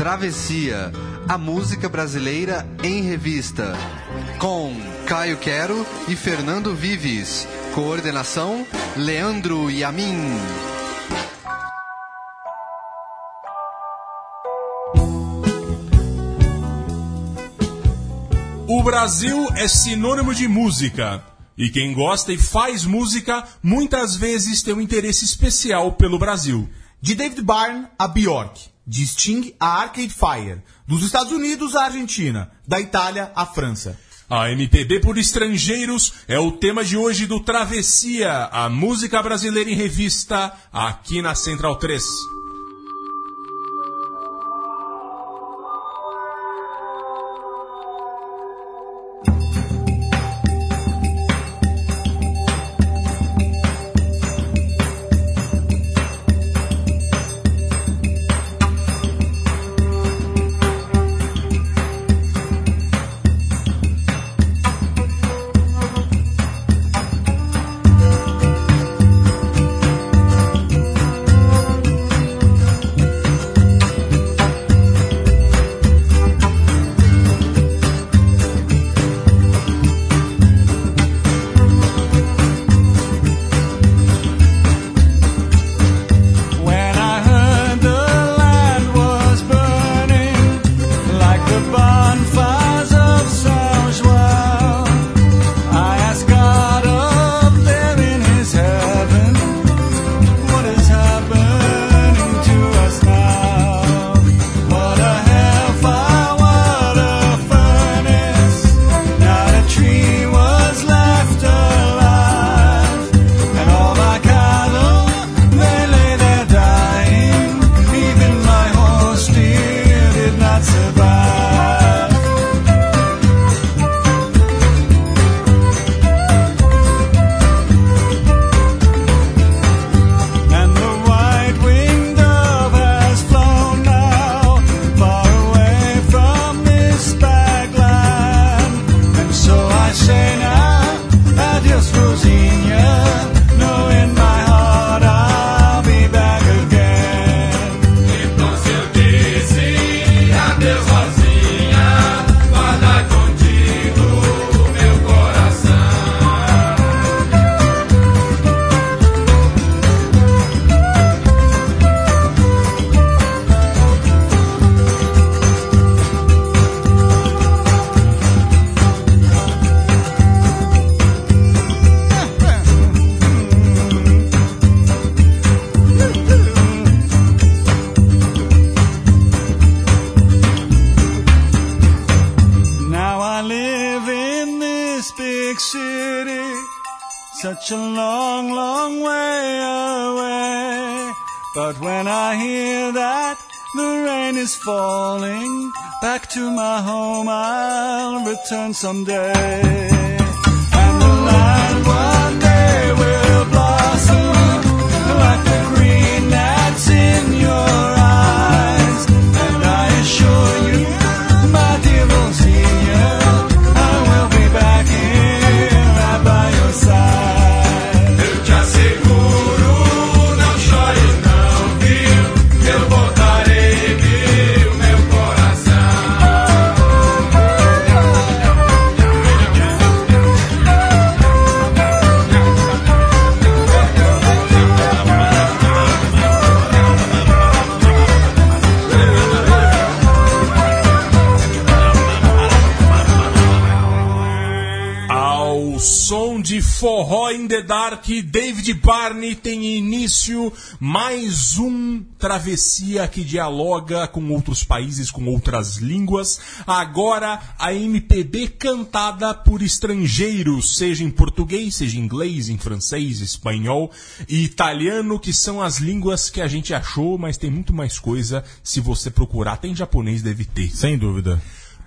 Travessia, a música brasileira em revista. Com Caio Quero e Fernando Vives. Coordenação: Leandro Yamin. O Brasil é sinônimo de música. E quem gosta e faz música muitas vezes tem um interesse especial pelo Brasil. De David Byrne a Bjork, de Sting a Arcade Fire, dos Estados Unidos à Argentina, da Itália à França. A MPB por estrangeiros é o tema de hoje do Travessia, a música brasileira em revista, aqui na Central 3. Someday. Mais um travessia que dialoga com outros países, com outras línguas. Agora a MPB cantada por estrangeiros, seja em português, seja em inglês, em francês, espanhol e italiano, que são as línguas que a gente achou, mas tem muito mais coisa se você procurar. Tem japonês, deve ter. Sem dúvida.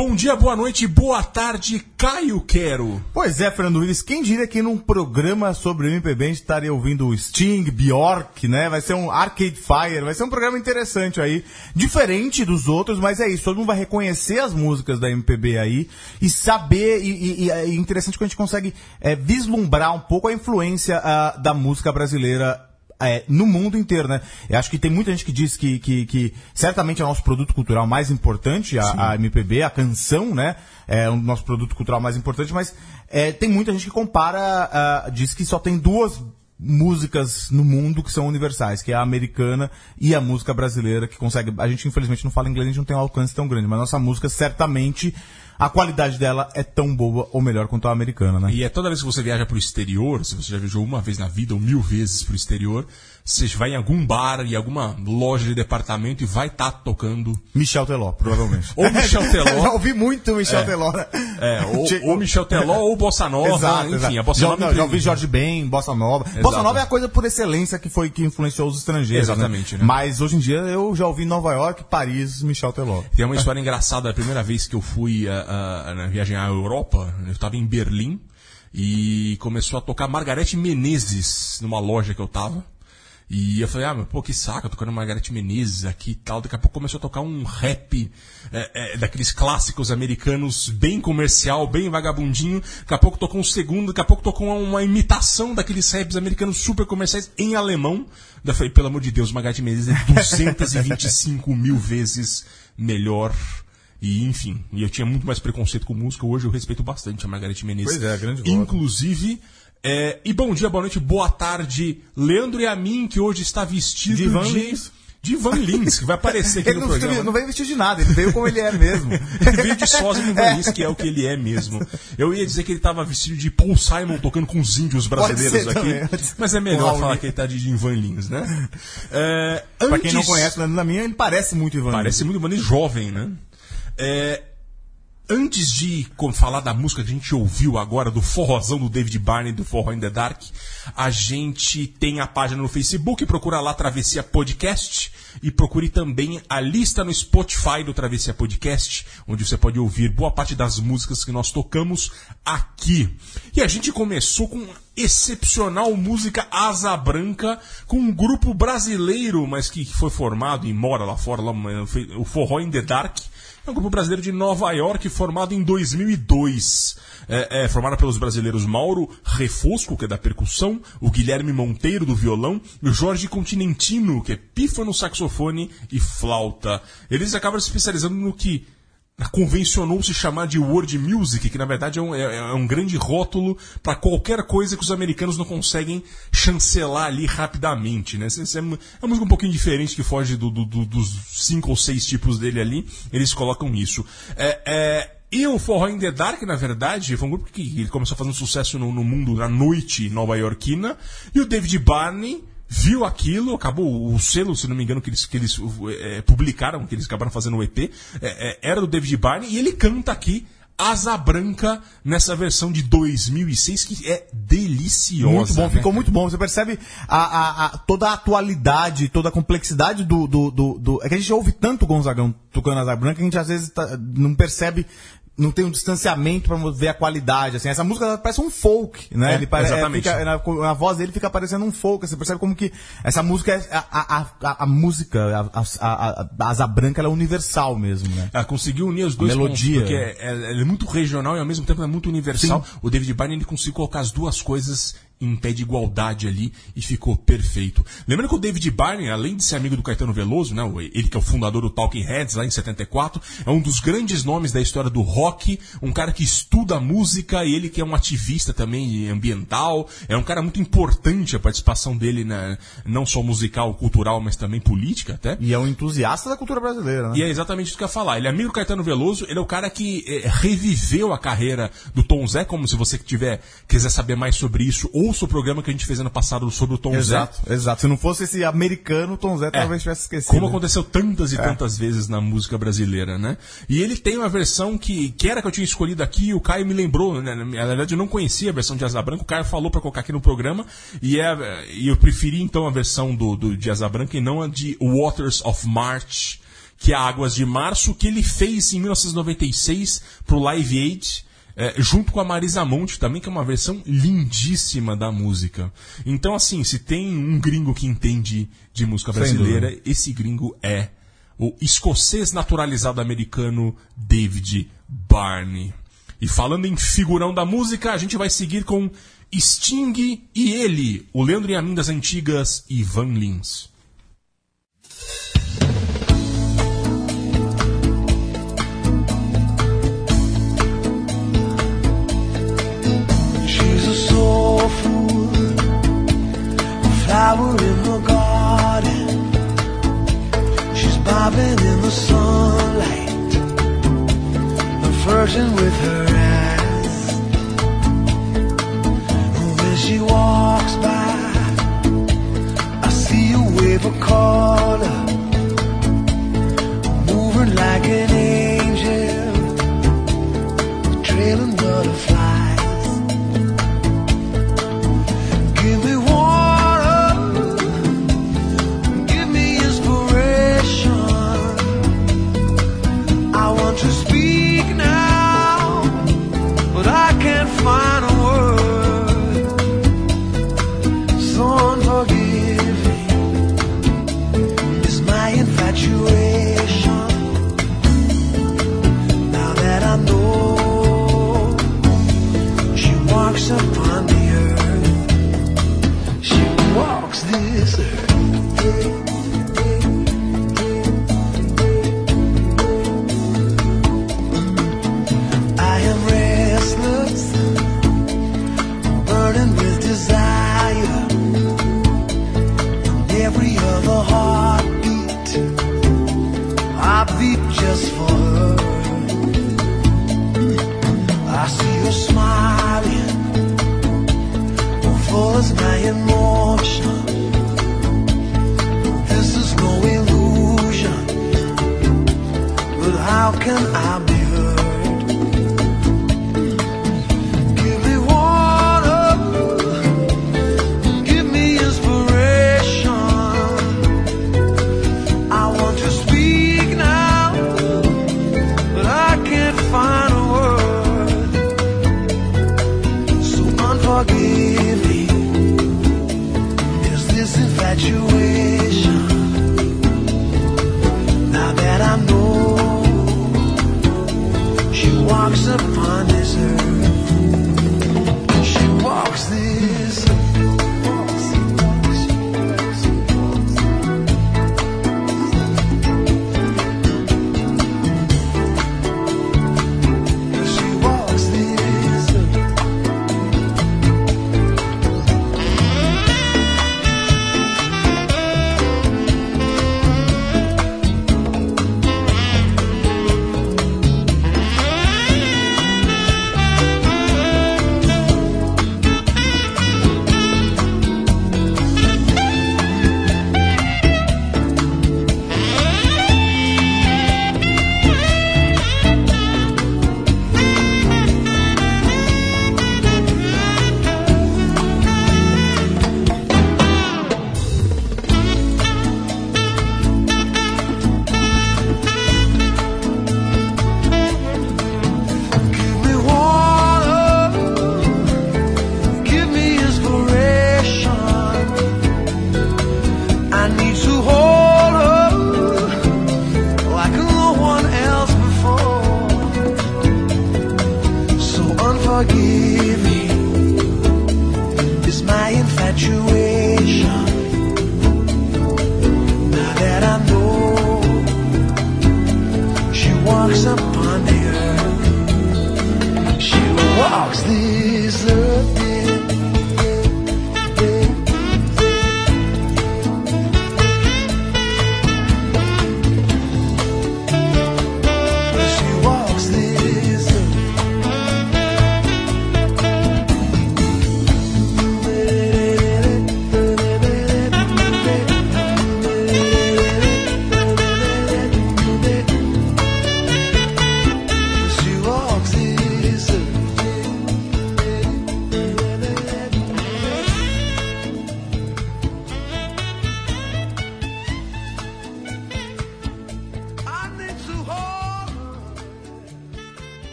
Bom dia, boa noite, boa tarde, Caio Quero. Pois é, Fernando Willis, quem diria que num programa sobre MPB a gente estaria ouvindo Sting, Bjork, né? Vai ser um Arcade Fire, vai ser um programa interessante aí, diferente dos outros, mas é isso, todo mundo vai reconhecer as músicas da MPB aí e saber, e, e- é interessante que a gente consegue é, vislumbrar um pouco a influência ah, da música brasileira é, no mundo inteiro, né? Eu acho que tem muita gente que diz que, que, que certamente é o nosso produto cultural mais importante, a, a MPB, a canção, né? É o nosso produto cultural mais importante, mas é, tem muita gente que compara, ah, diz que só tem duas músicas no mundo que são universais, que é a americana e a música brasileira, que consegue. A gente, infelizmente, não fala inglês, a gente não tem um alcance tão grande, mas nossa música certamente. A qualidade dela é tão boa ou melhor quanto a americana, né? E é toda vez que você viaja pro exterior, se você já viajou uma vez na vida ou mil vezes pro exterior, você vai em algum bar, em alguma loja de departamento e vai estar tocando. Michel Teló, provavelmente. Ou Michel Teló. já ouvi muito Michel Teló. né? É, ou, Che- ou Michel Teló ou Bossa Nova, Exato, enfim, exato. a Bossa já, Nova. não, já ouvi Jorge Ben, Bossa Nova. Bossa Nova é a coisa por excelência que foi que influenciou os estrangeiros. Exatamente, né? Mas hoje em dia eu já ouvi Nova York, Paris, Michel Teló. Tem uma história engraçada. A primeira vez que eu fui ah, ah, na viagem à Europa, eu estava em Berlim e começou a tocar Margarete Menezes numa loja que eu tava. E eu falei, ah, mas pô, que saco, tocando Margarete Menezes aqui e tal. Daqui a pouco começou a tocar um rap é, é, daqueles clássicos americanos, bem comercial, bem vagabundinho. Daqui a pouco tocou um segundo, daqui a pouco tocou uma, uma imitação daqueles raps americanos super comerciais em alemão. Daí eu falei, pelo amor de Deus, Margarete Menezes é 225 mil vezes melhor. E, enfim, e eu tinha muito mais preconceito com música, hoje eu respeito bastante a Margarete Menezes. Pois é, grande. Inclusive, é, e bom dia, boa noite, boa tarde, Leandro e a mim, que hoje está vestido De Van de, Lins. de Van Lins, que vai aparecer aqui Ele no não, programa. não veio vestido de nada, ele veio como ele é mesmo. Ele veio de sósia de Van Lins, que é o que ele é mesmo. Eu ia dizer que ele estava vestido de Paul Simon tocando com os índios brasileiros aqui. também. Mas é melhor Raul falar Lins. que ele está de Van Lins, né? É, Pra quem não antes- conhece, na minha, ele parece muito Ivan. Parece muito maneiro jovem, né? É, antes de falar da música que a gente ouviu agora, do forrozão do David Barney, do Forró in the Dark, a gente tem a página no Facebook, procura lá Travessia Podcast e procure também a lista no Spotify do Travessia Podcast, onde você pode ouvir boa parte das músicas que nós tocamos aqui. E a gente começou com excepcional música Asa Branca, com um grupo brasileiro, mas que foi formado e mora lá fora, lá, o Forró in the Dark, é um grupo brasileiro de Nova York, formado em 2002. É, é, formado pelos brasileiros Mauro Refosco, que é da percussão, o Guilherme Monteiro, do violão, e o Jorge Continentino, que é pífano, saxofone e flauta. Eles acabam se especializando no que convencionou se chamar de world music, que na verdade é um, é- é um grande rótulo para qualquer coisa que os americanos não conseguem chancelar ali rapidamente, né? É uma é uma música um pouquinho diferente que foge do- do- do- dos cinco ou seis tipos dele ali, eles colocam isso. É, é, e o Forró in the Dark, na verdade, foi um grupo que ele começou fazendo sucesso no, no mundo, na noite nova-iorquina, e o David Barney viu aquilo, acabou o selo, se não me engano, que eles, que eles eh, publicaram, que eles acabaram fazendo o EP, eh, eh, era do David Barney, e ele canta aqui Asa Branca nessa versão de 2006, que é deliciosa. Muito bom, né? ficou muito bom. Você percebe a, a- a- toda a atualidade, toda a complexidade do, do, do, do- É que a gente ouve tanto o Gonzagão tocando Asa Branca que a gente às vezes tá- não percebe. Não tem um distanciamento pra ver a qualidade, assim. Essa música parece um folk, né? É, Ele pare- exatamente. fica- na, na voz dele fica parecendo um folk. Você percebe como que essa música é a, a, a, a música, a, a, a, a Asa Branca, ela é universal mesmo, né? Ela conseguiu unir os dois melodia. pontos, porque é, é- ela é muito regional e ao mesmo tempo é muito universal. O David Byrne ele conseguiu colocar as duas coisas em pé de igualdade ali e ficou perfeito. Lembrando que o David Byrne, além de ser amigo do Caetano Veloso, né, ele que é o fundador do Talking Heads lá em 74, é um dos grandes nomes da história do rock, um cara que estuda música e ele que é um ativista também ambiental, é um cara muito importante a participação dele na não só musical, cultural, mas também política até. E é um entusiasta da cultura brasileira, né? E é exatamente isso que eu ia falar. Ele é amigo do Caetano Veloso, ele é o cara que eh, reviveu a carreira do Tom Zé, como se você tiver, quiser saber mais sobre isso, ouça o programa que a gente fez ano passado sobre o Tom Exato, exato. Se não fosse esse americano, o Tom Zé Zé. talvez tivesse esquecido. Como aconteceu tantas e tantas vezes na música brasileira, né? E ele tem uma versão que, que era que eu tinha escolhido aqui, e o Caio me lembrou, né? Na verdade, eu não conhecia a versão de Asa Branca, o Caio falou pra colocar aqui no programa, e, é, e eu preferi então a versão do, do, de Asa Branca e não a de Waters of March, que é Águas de Março, que ele fez em 1996 pro Live Aid é, junto com a Marisa Monte também, que é uma versão lindíssima da música. Então, assim, se tem um gringo que entende de música brasileira, esse gringo é o escocês naturalizado americano David Barney. E falando em figurão da música, a gente vai seguir com Sting e ele, o Leandro e a das antigas, Ivan Lins. flower in the garden. She's bobbing in the sunlight. I'm flirting with her eyes. When she walks by, I see a wave of color moving like an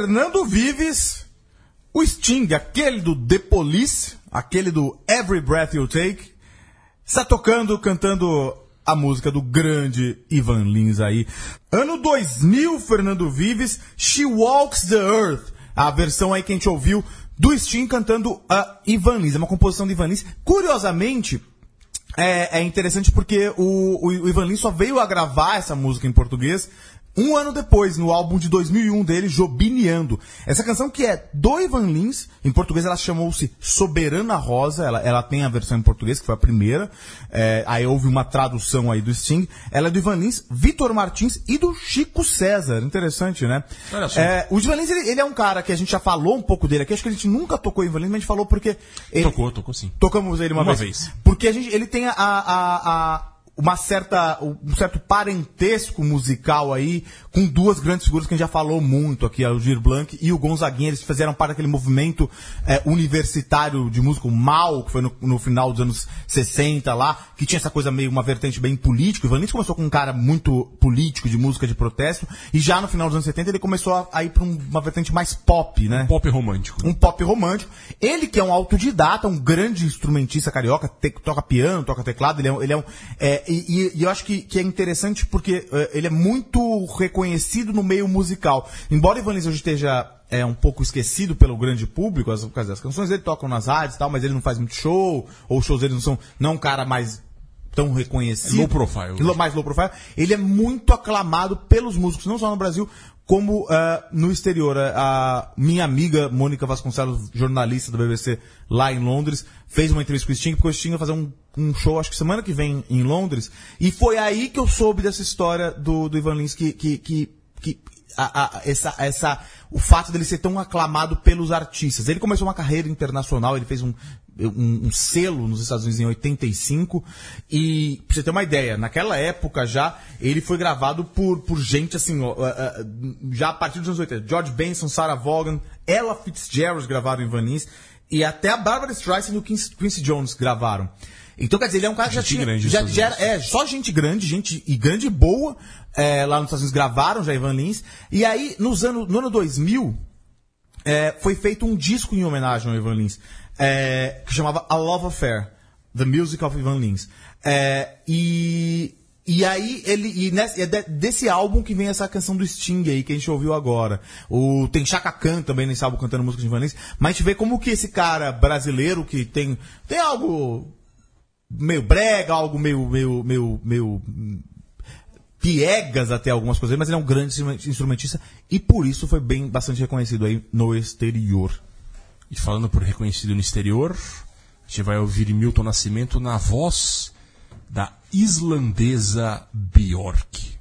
Fernando Vives, o Sting, aquele do The Police, aquele do Every Breath You Take, está tocando, cantando a música do grande Ivan Lins aí. Ano 2000, Fernando Vives, She Walks the Earth. A versão aí que a gente ouviu do Sting cantando a Ivan Lins. É uma composição de Ivan Lins. Curiosamente, é, é interessante porque o, o, o Ivan Lins só veio a gravar essa música em português um ano depois, no álbum de 2001 dele, Jobineando. Essa canção que é do Ivan Lins, em português ela chamou-se Soberana Rosa, ela, ela tem a versão em português, que foi a primeira, é, aí houve uma tradução aí do Sting, ela é do Ivan Lins, Vitor Martins e do Chico César, interessante, né? É, o Ivan Lins, ele, ele é um cara que a gente já falou um pouco dele aqui, acho que a gente nunca tocou Ivan Lins, mas a gente falou porque... Ele, Tocou, tocou sim. Tocamos ele uma, Uma vez. vez. Porque a gente, ele tem a, a, a- uma certa, um certo parentesco musical aí com duas grandes figuras que a gente já falou muito aqui, o Gir Blanc e o Gonzaguinha. Eles fizeram parte daquele movimento é, universitário de música, o MAU, que foi no, no final dos anos 60 lá, que tinha essa coisa meio, uma vertente bem política. O Ivan Lins começou com um cara muito político, de música de protesto, e já no final dos anos 70 ele começou a, a ir para uma vertente mais pop, né? Pop romântico. um pop romântico. Ele que é um autodidata, um grande instrumentista carioca, te- toca piano, toca teclado, ele é, um- ele é um... é, e, e- eu acho que, que é interessante porque é, ele é muito reconhecido no meio musical. Embora Ivan Lins hoje esteja é, um pouco esquecido pelo grande público, as, por causa das canções dele tocam nas rádios e tal, mas ele não faz muito show, ou os shows dele não são não é um cara mais tão reconhecido. Low profile. Mais low profile. Ele é muito aclamado pelos músicos, não só no Brasil, como ah, no exterior. A, a minha amiga Mônica Vasconcelos, jornalista do BBC lá em Londres, fez uma entrevista com o Sting, porque o Sting vai fazer um, um show, acho que semana que vem, em Londres. E foi aí que eu soube dessa história do, do Ivan Lins, que, que, que, que a- a- essa, essa, o fato dele ser tão aclamado pelos artistas. Ele começou uma carreira internacional, ele fez um, um, um selo nos Estados Unidos em 85 e pra você ter uma ideia, naquela época já ele foi gravado por, por gente assim, ó, já a partir dos anos 80. George Benson, Sarah Vaughan, Ella Fitzgerald gravaram em Van Lins e até a Barbara Streisand e o Quincy, Jones gravaram. Então, quer dizer, ele é um cara que já Gente tinha. grande já, já era- é, só gente grande, gente e grande e boa, é, lá nos Estados Unidos gravaram já Ivan Lins. E aí, nos anos, no ano 2000, é, foi feito um disco em homenagem ao Ivan Lins, é, que chamava A Love Affair, The Music of Ivan Lins. É, e, e aí, ele, e nessa- é de- desse álbum que vem essa canção do Sting aí, que a gente ouviu agora. O, tem Chaka Khan também nesse álbum cantando música de Lins. Mas a gente vê como que esse cara brasileiro, que tem, tem algo meio brega, algo meio, meio, meio, meio hum, piegas até algumas coisas, mas ele é um grande instrumen- instrumentista e por isso foi bem bastante reconhecido aí no exterior. E falando por reconhecido no exterior, a gente vai ouvir Milton Nascimento na voz da islandesa Bjork.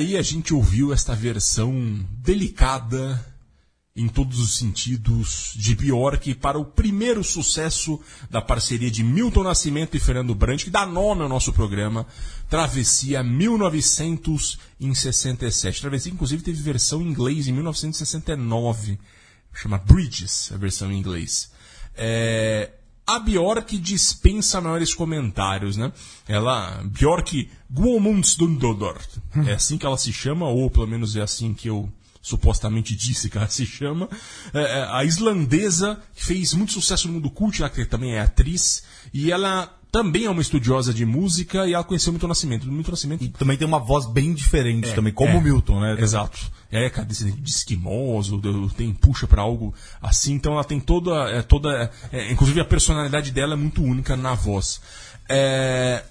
Aí a gente ouviu esta versão delicada em todos os sentidos de Bjork para o primeiro sucesso da parceria de Milton Nascimento e Fernando Brandt, que dá nome ao nosso programa, Travessia 1967. Travessia, inclusive, teve versão em inglês em 1969. Chama Bridges, a versão em inglês. É, a Bjork dispensa maiores comentários, né? Ela, Bjork Guomundsdundodor. É assim que ela se chama, ou pelo menos é assim que eu supostamente disse que ela se chama. É, é, a islandesa, que fez muito sucesso no mundo cult, ela que também é atriz, e ela também é uma estudiosa de música e ela conheceu o Milton Nascimento. O Milton Nascimento Também tem uma voz bem diferente É, também, como é. o Milton, né? Exato. É, cara, de esquimoso, tem puxa pra algo assim, então ela tem toda, é, toda, é, inclusive a personalidade dela é muito única na voz. É,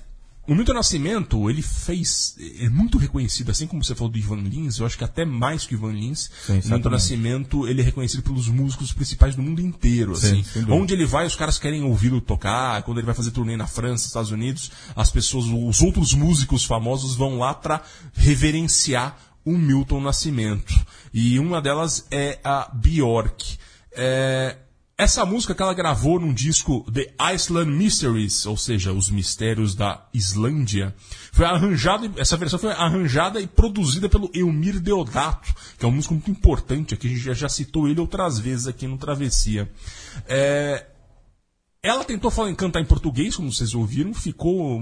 o Milton Nascimento, ele fez, é muito reconhecido, assim como você falou do Ivan Lins, eu acho que até mais que o Ivan Lins, o Milton. Nascimento, ele é reconhecido pelos músicos principais do mundo inteiro, Sim, assim. dúvida. Onde ele vai, os caras querem ouvi-lo tocar, quando ele vai fazer turnê na França, Estados Unidos, as pessoas, os outros músicos famosos vão lá pra reverenciar o Milton Nascimento. E uma delas é a Bjork. É, essa música que ela gravou num disco The Iceland Mysteries, ou seja, os mistérios da Islândia, foi arranjada, essa versão foi arranjada e produzida pelo Elmir Deodato, que é um músico muito importante aqui, a gente já, já citou ele outras vezes aqui no Travessia. É, ela tentou falar, cantar em português, como vocês ouviram, ficou.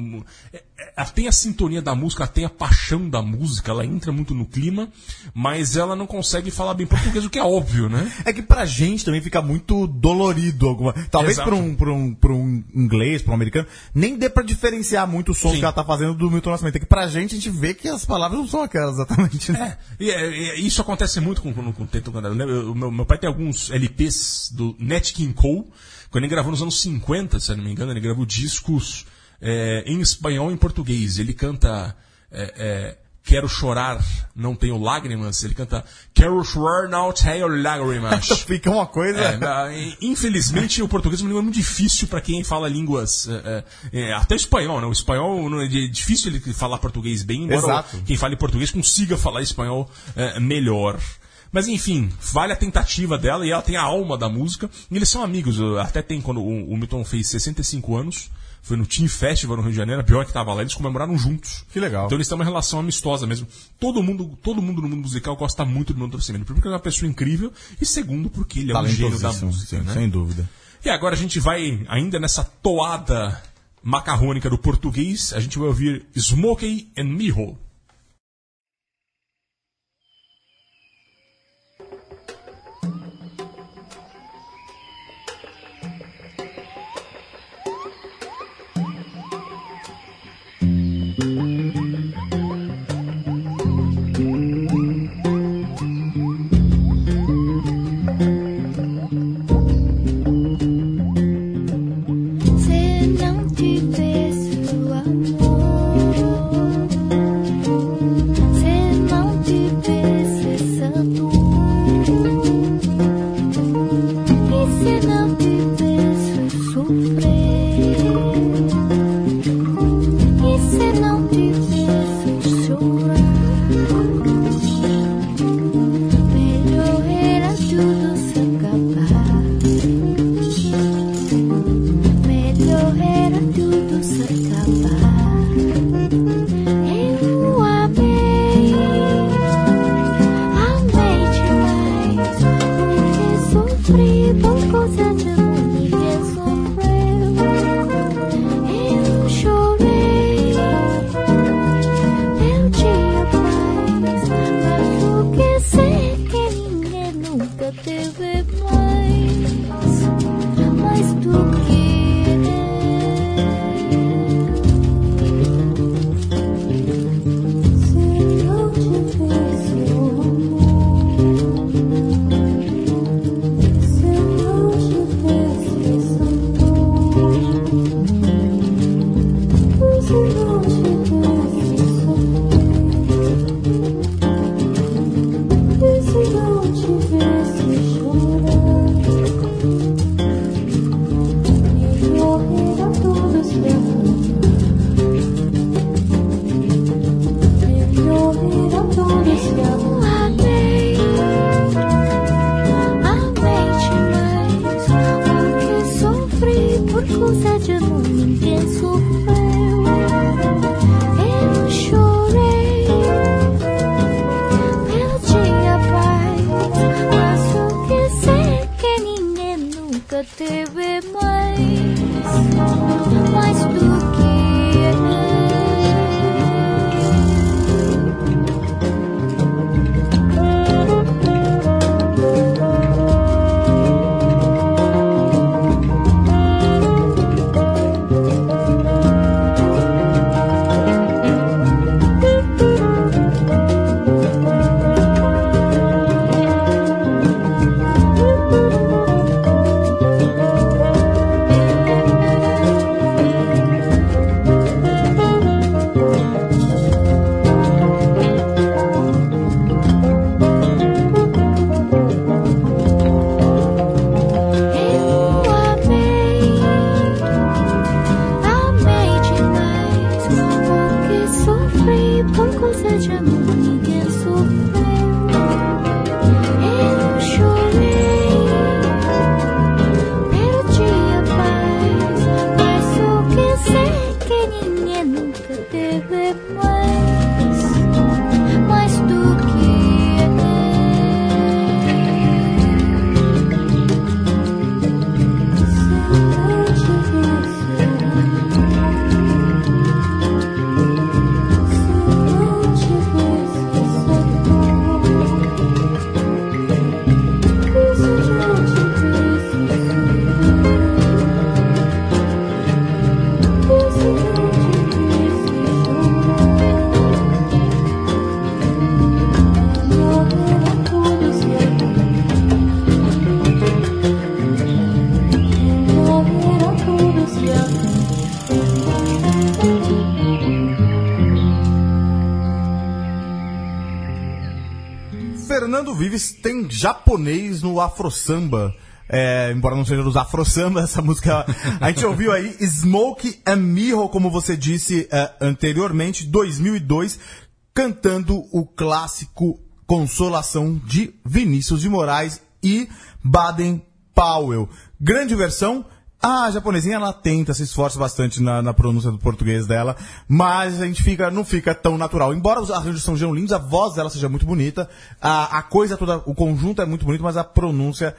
é, é, Ela tem a sintonia da música, ela tem a paixão da música, ela entra muito no clima, mas ela não consegue falar bem português, o que é óbvio, né? É que pra gente também fica muito dolorido alguma. Talvez Exato. pra um, pra, um, pra um inglês, pra um americano, nem dê pra diferenciar muito o som Sim. que ela tá fazendo do Milton Nascimento. É que pra gente a gente vê que as palavras não são aquelas exatamente. Né? E, é, é, isso acontece muito com, com, com o né? Eu- Meu, meu pai tem alguns LPs do Nat King Cole, quando ele gravou nos anos 50, se eu não me engano, ele gravou discos é, em espanhol e em português. Ele canta é, é, Quero chorar, não tenho lágrimas. Ele canta Quero chorar, não tenho lágrimas. Fica uma coisa. É, infelizmente o português é uma língua muito difícil para quem fala línguas, é, é, até espanhol, né? O espanhol não é difícil ele falar português bem, embora Exato. o- quem fale português consiga falar espanhol é, melhor. Mas enfim, vale a tentativa dela e ela tem a alma da música. E eles são amigos. Até tem quando o, o Milton fez 65 anos, foi no Team Festival no Rio de Janeiro, a pior que tava lá, eles comemoraram juntos. Que legal. Então eles têm uma relação amistosa mesmo. Todo mundo, todo mundo no mundo musical gosta muito do Milton Nascimento. Primeiro porque ele é uma pessoa incrível e segundo porque ele é um gênio da música, né? sem dúvida. E agora a gente vai, ainda nessa toada macarrônica do português, a gente vai ouvir Smokey and Miho. Fernando Vives tem japonês no Afro Samba. É, embora não seja dos Afro Samba, essa música. A gente ouviu aí Smoke and Miho, como você disse é, anteriormente, 2002, cantando o clássico Consolação de Vinícius de Moraes e Baden Powell. Grande versão. A japonesinha ela tenta, se esforça bastante na, na pronúncia do português dela, mas a gente fica, não fica tão natural. Embora os arranjos sejam lindos, a voz dela seja muito bonita, a, a coisa toda, o conjunto é muito bonito, mas a pronúncia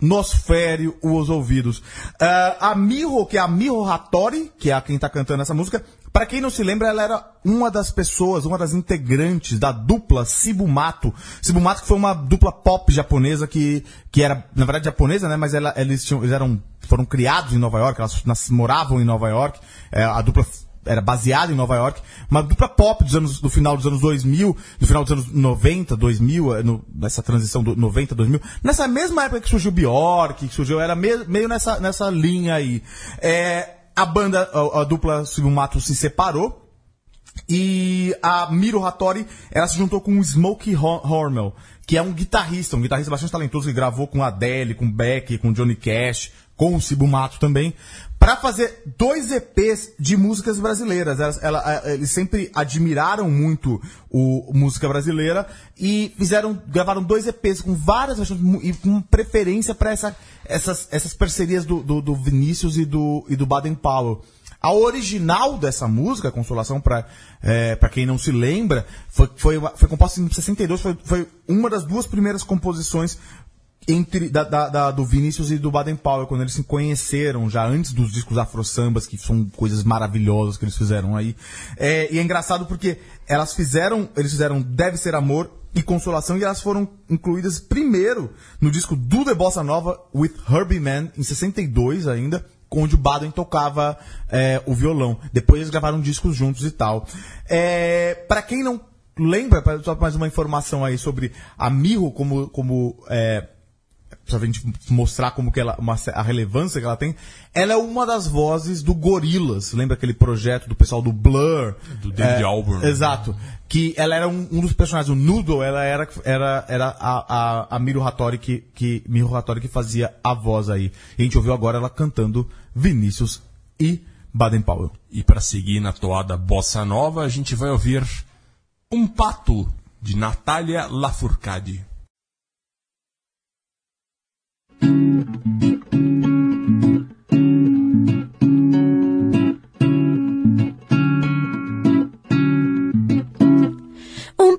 nos fere os ouvidos. Ah, a Miho, que é a Miho Hattori, que é a quem tá cantando essa música, para quem não se lembra, ela era uma das pessoas, uma das integrantes da dupla Sibumato. Sibumato que foi uma dupla pop japonesa que, que era, na verdade, japonesa, né? Mas ela, eles, tinham, eles eram, foram criados em Nova York, elas nas- moravam em Nova York. É, a dupla era baseada em Nova York, uma dupla pop dos anos, do final dos anos 2000, do final dos anos 90, 2000, eh, no, nessa transição do 90, 2000, nessa mesma época que surgiu Bjork, que surgiu, era me- meio nessa, nessa linha aí. É, a banda, a, a dupla Subimato se separou, e a Miro Hattori, ela se juntou com o Smokey Ho- Hormel, que é um guitarrista, um guitarrista bastante talentoso que gravou com Adele, com Beck, com Johnny Cash, com o Sibumato também, para fazer dois EPs de músicas brasileiras. Elas- ela- eles sempre admiraram muito o música brasileira e fizeram, gravaram dois EPs com várias versões e com preferência para essa, essas, essas parcerias do, do, do Vinícius e do, e do Baden Powell. A original dessa música, Consolação, pra, é, quem não se lembra, foi, foi, foi composta em 62, foi, foi uma das duas primeiras composições entre da, da- da- do Vinícius e do Baden Powell, quando eles se conheceram, já antes dos discos afro-sambas, que são coisas maravilhosas que eles fizeram aí. É, e é engraçado porque elas fizeram, eles fizeram Deve Ser Amor e Consolação, e elas foram incluídas primeiro no disco do The Bossa Nova, with Herbie Mann, em 62 ainda, onde o Baden tocava é, o violão. Depois eles gravaram discos juntos e tal. É, para quem não lembra, só mais uma informação aí sobre a Mirro como, como é, pra gente mostrar como que ela, uma- a relevância que ela tem, ela é uma das vozes do Gorillaz. Lembra aquele projeto do pessoal do Blur? Do David É, Albarn. Exato. Que ela era um, um dos personagens, o Noodle, ela era, era, era a, a, a Miru Hattori que, que, Miru Hattori que fazia a voz aí. E a gente ouviu agora ela cantando Vinícius e Baden Powell. E para seguir na toada bossa nova, a gente vai ouvir Um Pato, de Natália Lafourcade.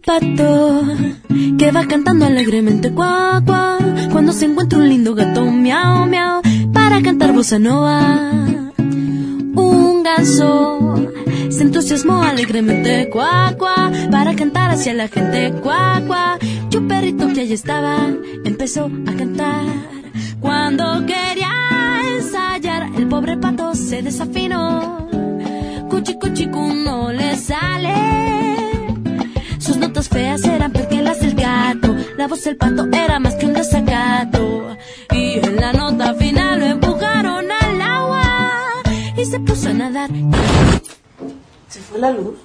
Pato que va cantando alegremente cuá, cuá, cuando se encuentra un lindo gato miau, miau, para cantar bossa nova. Un ganso se entusiasmó alegremente cuá, cuá, para cantar hacia la gente cuá, cuá. Un perrito que allí estaba empezó a cantar. Cuando quería ensayar, el pobre pato se desafinó. Cuchi cuchi cu no le sale. Feas eran porque las del gato. La voz del pato era más que un desacato. Y en la nota final lo empujaron al agua. Y se puso a nadar. ¿Se fue la luz?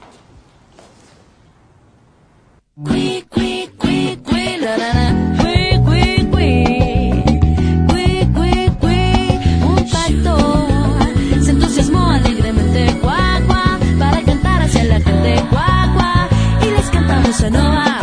Cui, cui, cui, cui, la, la, la. I know I.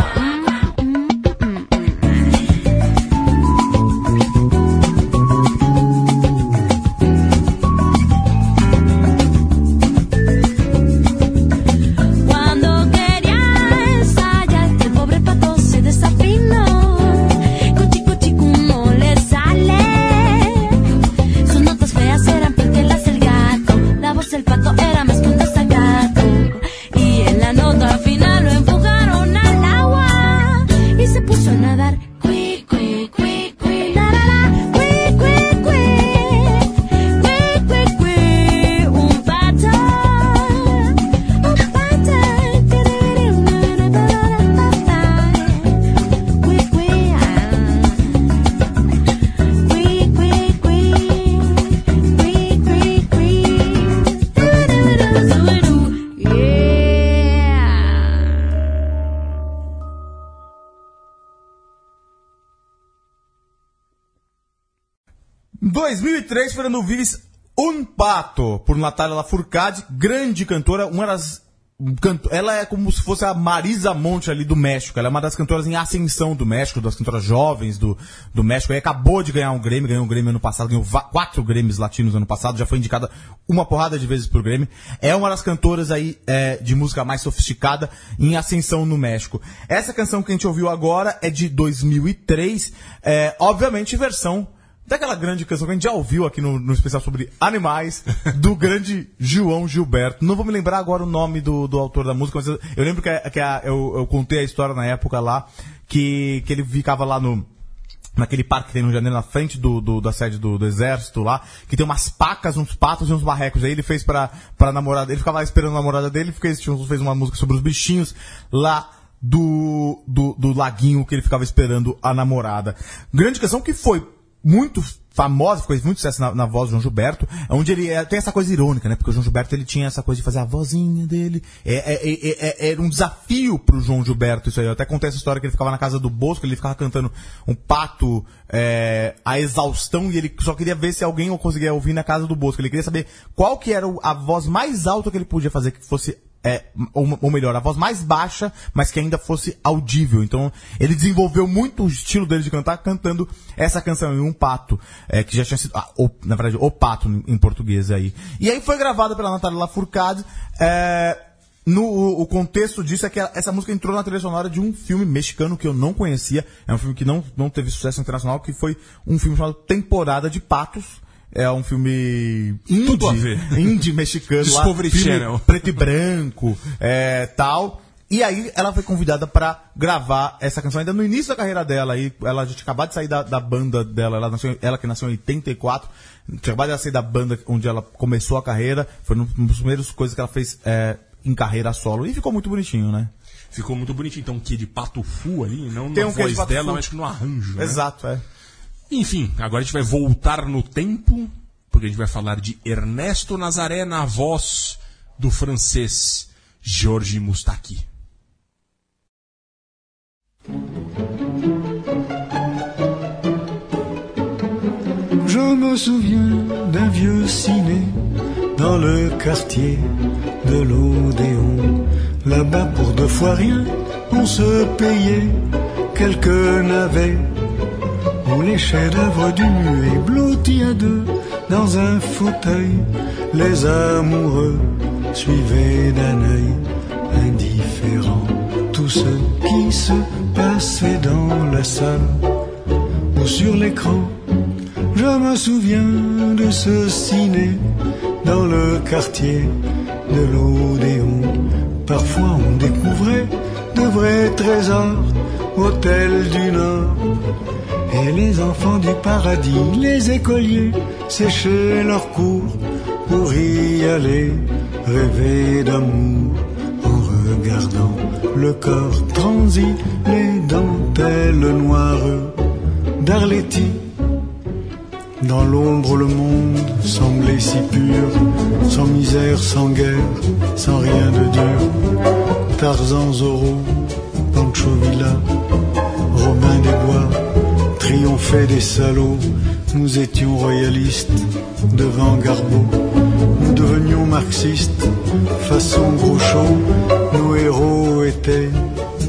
2003, Fernando Vives, Um Pato, por Natália Lafourcade, grande cantora, uma das... Ela é como se fosse a Marisa Monte ali do México. Ela é uma das cantoras em ascensão do México, das cantoras jovens do, do México. E acabou de ganhar um Grammy, ganhou um Grammy ano passado, ganhou quatro Grammys latinos ano passado, já foi indicada uma porrada de vezes pro Grammy. É uma das cantoras aí é, de música mais sofisticada em ascensão no México. Essa canção que a gente ouviu agora é de 2003, é, obviamente versão daquela grande canção que a gente já ouviu aqui no, no especial sobre animais, do grande João Gilberto. Não vou me lembrar agora o nome do, do autor da música, mas eu, eu lembro que, a- que a- eu, eu contei a história na época lá, que, que ele ficava lá no. Naquele parque que tem no janeiro, na frente do, do- da sede do, do exército lá, que tem umas pacas, uns patos e uns barrecos. Aí ele fez pra, pra namorada, ele ficava lá esperando a namorada dele, fez, fez uma música sobre os bichinhos lá do, do, do laguinho que ele ficava esperando a namorada. Grande canção que foi muito famosa, fez muito sucesso na, na voz do João Gilberto, onde ele é, tem essa coisa irônica, né? Porque o João Gilberto ele tinha essa coisa de fazer a vozinha dele. É, é, é, é- era um desafio pro João Gilberto isso aí. Eu até contei essa história que ele ficava na casa do Bosco, ele ficava cantando um pato é, a exaustão e ele só queria ver se alguém conseguia ouvir na casa do Bosco. Ele queria saber qual que era o- a voz mais alta que ele podia fazer, que fosse é, ou, ou melhor, a voz mais baixa, mas que ainda fosse audível. Então, ele desenvolveu muito o estilo dele de cantar cantando essa canção em um pato, é, que já tinha sido, ah, o- na verdade, o pato em, português aí. E aí foi gravada pela Natália Lafourcade, é, no, o, contexto disso é que essa música entrou na trilha sonora de um filme mexicano que eu não conhecia. É um filme que não, não teve sucesso internacional, que foi um filme chamado Temporada de Patos. É um filme indie, Tudo a ver. indie mexicano lá, filme preto e branco, é, tal. E aí ela foi convidada pra gravar essa canção ainda no início da carreira dela. Aí ela já tinha acabado de sair da, da banda dela, ela, nasceu, ela que nasceu em 84, tinha acabado de sair da banda onde ela começou a carreira. Foi uma das primeiras coisas que ela fez é, em carreira solo. E ficou muito bonitinho, né? Ficou muito bonitinho. Então, que de pato fu ali, não Tem na um de voz pato dela, fu. mas que no arranjo. né? Exato, é. Enfim, agora a gente vai voltar no tempo, porque a gente vai falar de Ernesto Nazaré na voz do francês Georges Moustaki. Je me souviens d'un vieux ciné dans le quartier de l'Odéon. Là-bas, pour deux fois rien, on se payait quelques navets où les chefs-d'œuvre du muet blottis à deux dans un fauteuil. Les amoureux suivaient d'un œil indifférent tout ce qui se passait dans la salle ou sur l'écran. Je me souviens de ce ciné dans le quartier de l'Odéon. Parfois on découvrait de vrais trésors, hôtel du Nord. Et les enfants du paradis, les écoliers, séchaient leurs cours pour y aller, rêver d'amour en regardant le corps transi, les dentelles noires d'Arletty. Dans l'ombre, le monde semblait si pur, sans misère, sans guerre, sans rien de dur. Tarzan, Zorro, Pancho Villa, triomphaient des salauds. Nous étions royalistes devant Garbeau. Nous devenions marxistes, façon Groucho. Nos héros étaient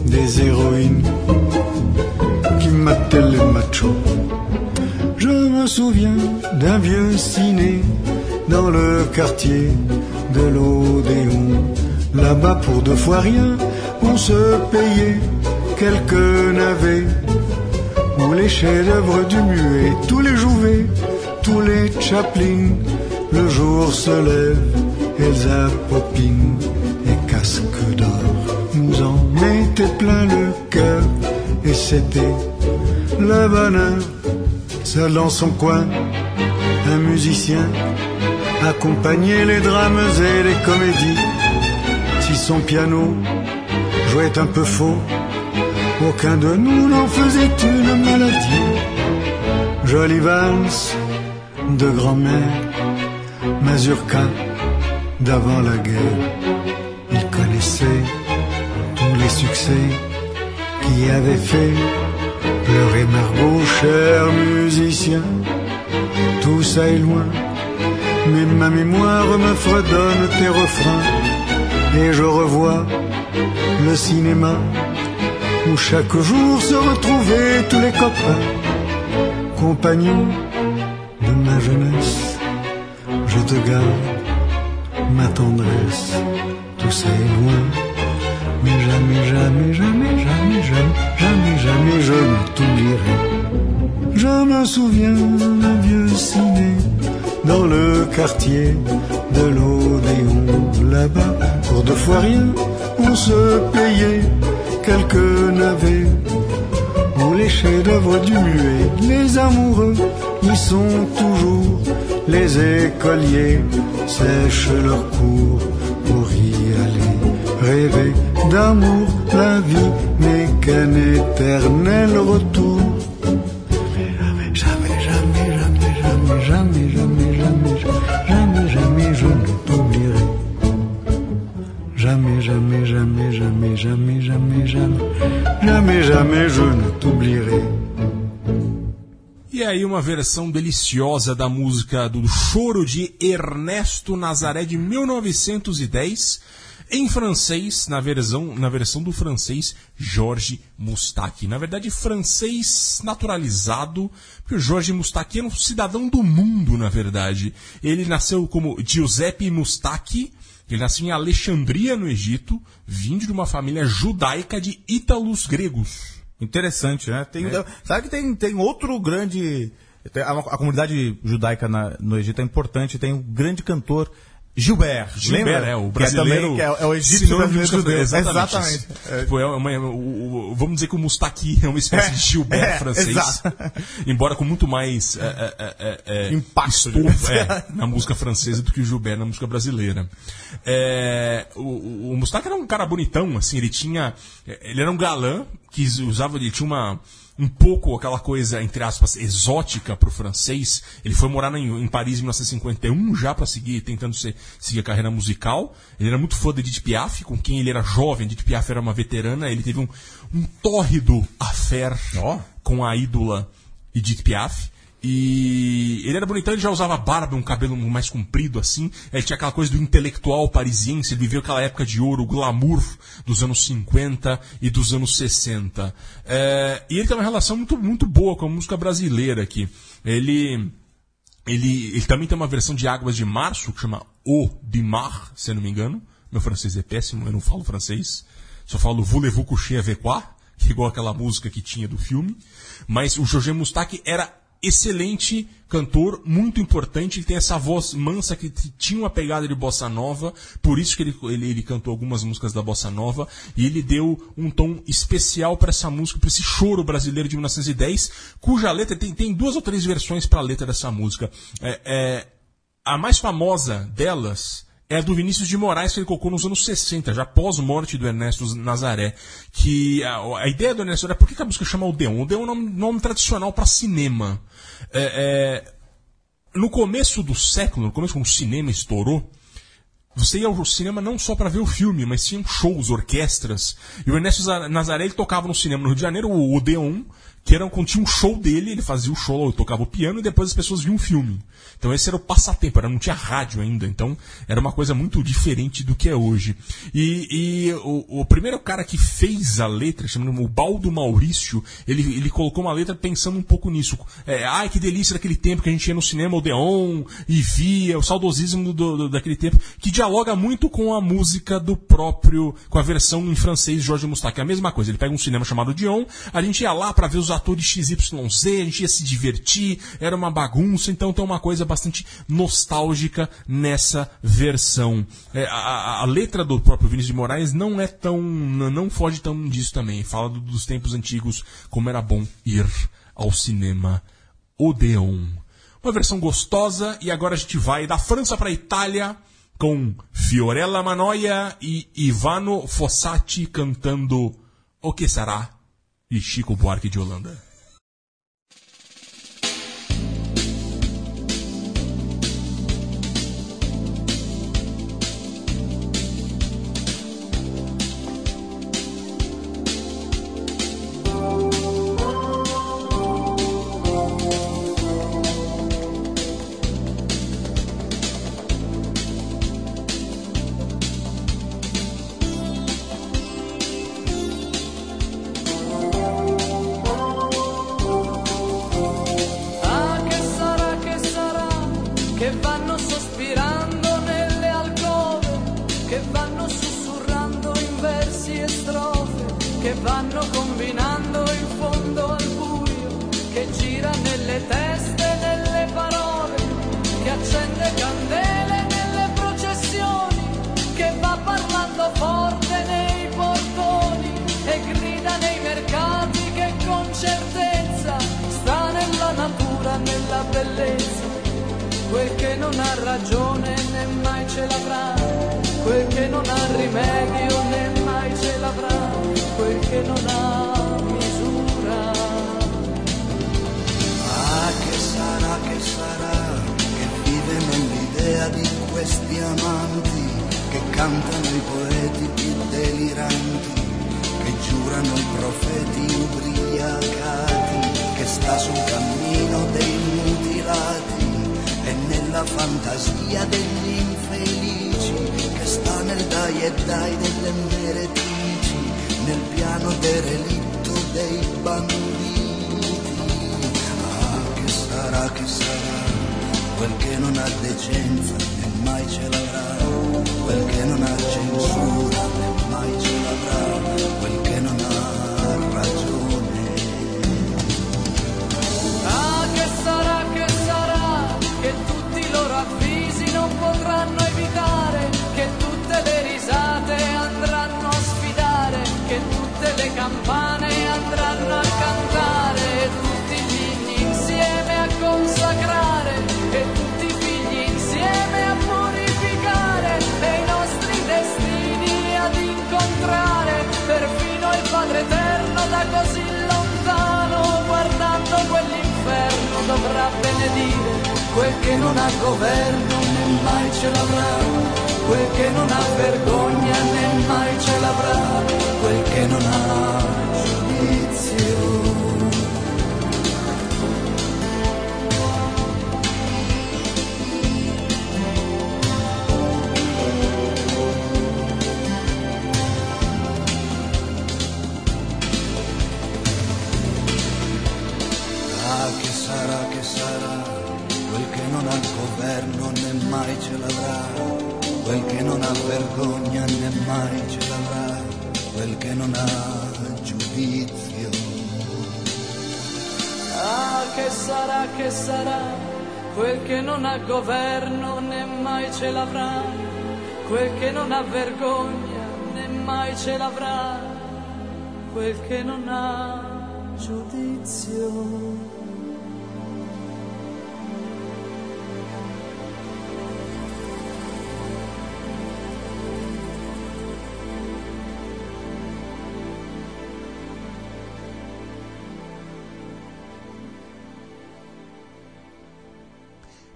des héroïnes qui mataient les machos. Je me souviens d'un vieux ciné dans le quartier de l'Odéon. Là-bas, pour deux fois rien, on se payait quelques navets. Les chefs-d'œuvre du muet, tous les Jouvet, tous les Chaplin, le jour se lève, Elsa Popine et casque d'or nous en mettait plein le cœur. Et c'était le bonheur seul dans son coin, un musicien accompagnait les drames et les comédies. Si son piano jouait un peu faux, aucun de nous n'en faisait une maladie. Jolie valse de grand-mère, mazurka d'avant la guerre. Il connaissait tous les succès qui avaient fait pleurer Margot, cher musicien. Tout ça est loin, mais ma mémoire me fredonne tes refrains. Et je revois le cinéma où chaque jour se retrouvaient tous les copains, compagnons de ma jeunesse. Je te garde ma tendresse, tout ça est loin. Mais jamais, jamais, jamais, jamais, jamais, jamais, jamais je ne t'oublierai. Je me souviens d'un vieux ciné dans le quartier de l'Odéon. Là-bas, pour deux fois rien, on se payait quelques navets. Où les chefs-d'œuvre du muet, les amoureux y sont toujours. Les écoliers sèchent leur cours pour y aller. Rêver d'amour, la vie n'est qu'un éternel retour. Versão deliciosa da música do Choro de Ernesto Nazaré de 1910. Em francês, na versão, na versão do francês Georges Moustaki. Na verdade, francês naturalizado, porque o Georges Moustaki era um cidadão do mundo, na verdade. Ele nasceu como Giuseppe Moustaki, ele nasceu em Alexandria, no Egito, vindo de uma família judaica de ítalos gregos. Interessante, né? É. Tem, Sabe que tem, tem outro grande. Tem- A, comunidade judaica na- no Egito é importante, tem um grande cantor. Gilbert, Gilbert, lembra? é o Que é também- brasileiro. que é, é o egípcio brasileiro. Exatamente. Exatamente. isso. Tipo, é uma- o- o- vamos dizer que o Mustaki é uma espécie de Gilbert é, francês. exato. Embora com muito mais é, é, é, é, Impacto, estofo, é, na música francesa do que o Gilbert na música brasileira. É, o, o, o Mustaki era um cara bonitão, assim, ele tinha. Ele era um galã que usava. Ele tinha uma um pouco aquela coisa, entre aspas, exótica pro francês. Ele foi morar na- em, Paris em 1951 já para seguir, tentando ser- seguir a carreira musical. Ele era muito fã de Edith Piaf, com quem ele era jovem. Edith Piaf era uma veterana. Ele teve um, um tórrido affair com a ídola Edith Piaf. E ele era bonitão, ele já usava barba, um cabelo mais comprido assim. Ele tinha aquela coisa do intelectual parisiense, ele viveu aquela época de ouro, o glamour dos anos 50 e dos anos 60. É, e ele tem uma relação muito, muito boa com a música brasileira aqui. Ele, ele, ele também tem uma versão de Águas de Março, que chama O de Mar, se eu não me engano. Meu francês é péssimo, eu não falo francês. Só falo Voulez-vous coucher avec quoi? Que é igual aquela música que tinha do filme. Mas o Jorge Mustaki era excelente cantor, muito importante. Ele tem essa voz mansa que tinha uma pegada de bossa nova, por isso que ele, ele, ele cantou algumas músicas da bossa nova. E ele deu um tom especial para essa música, para esse choro brasileiro de 1910, cuja letra tem, tem duas ou três versões para a letra dessa música. É, é, a mais famosa delas é do Vinícius de Moraes, que ele colocou nos anos 60, já pós-morte do Ernesto Nazaré. Que a, a ideia do Ernesto era por que, a música chama Odeon? Odeon é um nome, nome tradicional para cinema. É, é, no começo do século, no começo quando o cinema estourou, você ia ao cinema não só para ver o filme, mas tinham shows, orquestras. E o Ernesto Za- Nazaré ele tocava no cinema no Rio de Janeiro, o Odeon, que era quando tinha um show dele, ele fazia o show, tocava o piano e depois as pessoas viam o filme. Então esse era o passatempo, era, não tinha rádio ainda, então era uma coisa muito diferente do que é hoje. E, e o, o primeiro cara que fez a letra, chamado o Baldo Maurício, ele, ele colocou uma letra pensando um pouco nisso. É, ai, que delícia daquele tempo que a gente ia no cinema Odeon e via, o saudosismo do, do- daquele tempo, que dialoga muito com a música do próprio, com a versão em francês de Jorge Moustaki. É a mesma coisa, ele pega um cinema chamado Dion, a gente ia lá para ver os atores XYZ, a gente ia se divertir, era uma bagunça, então tem uma coisa bastante nostálgica nessa versão. É, a, a- letra do próprio Vinícius de Moraes não é tão, não foge tão disso também, fala do- dos tempos antigos, como era bom ir ao cinema Odeon. Uma versão gostosa e agora a gente vai da França para a Itália com Fiorella Manoia e Ivano Fossati cantando O que será e Chico Buarque de Holanda. Cantano i poeti più deliranti, che giurano i profeti ubriacati, che sta sul cammino dei mutilati e nella fantasia degli infelici, che sta nel dai e dai delle meretrici nel piano derelitto dei banditi. Ah, che sarà, che sarà, quel che non ha decenza mai ce l'avrà, che non ha censura mai ce l'avrà, quel che non ha governo né mai ce l'avrà, quel che non ha vergogna né mai ce l'avrà, quel che non ha vergogna né mai ce l'avrà, quel che non ha giudizio. Ah, che sarà, che sarà, quel che non ha governo né mai ce l'avrà, quel che non ha vergogna né mai ce l'avrà, quel che non ha giudizio.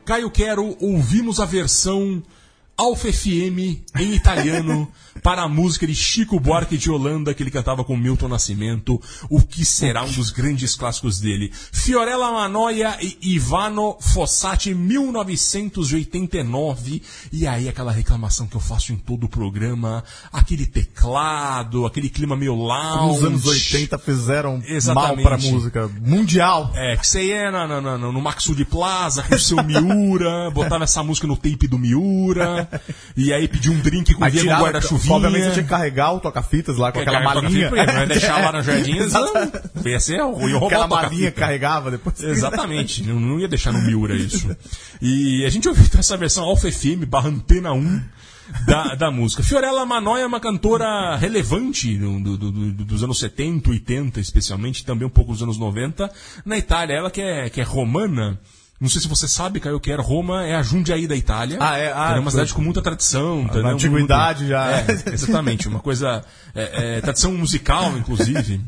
Caio Quero, ouvimos a versão Alfa FM em italiano para a música de Chico Buarque de Holanda que ele cantava com Milton Nascimento, o que será um dos grandes clássicos dele. Fiorella Manoia e Ivano Fossati, 1989. E aí aquela reclamação que eu faço em todo o programa, aquele teclado, aquele clima meio lounge. Nos anos 80 fizeram Exatamente. mal pra música mundial. É, que você ia na, na, na, no Maxud Plaza com o seu Miura, botava essa música no tape do Miura, e aí pedia um drink com vinha no guarda-chuvinha. Obviamente você tinha que carregar o toca-fitas lá com aquela malinha. Não ia deixar lá jardinhas, Exato. não. ia ser ruim, Aquela malinha carregava depois. Exatamente, não, não ia deixar no Miura isso. E a gente ouviu essa versão Alfa FM barra Antena 1 da, da música. Fiorella Manoia é uma cantora relevante no- do- do- do- dos anos 70, 80 especialmente, também um pouco dos anos 90. Na Itália, ela que é, que é romana. Não sei se você sabe, Caio, que era Roma é a Jundiaí da Itália. Ah, é? Ah, é uma cidade com muita tradição. entendeu? antiguidade já. É, exatamente, uma coisa. é, é, tradição musical, inclusive.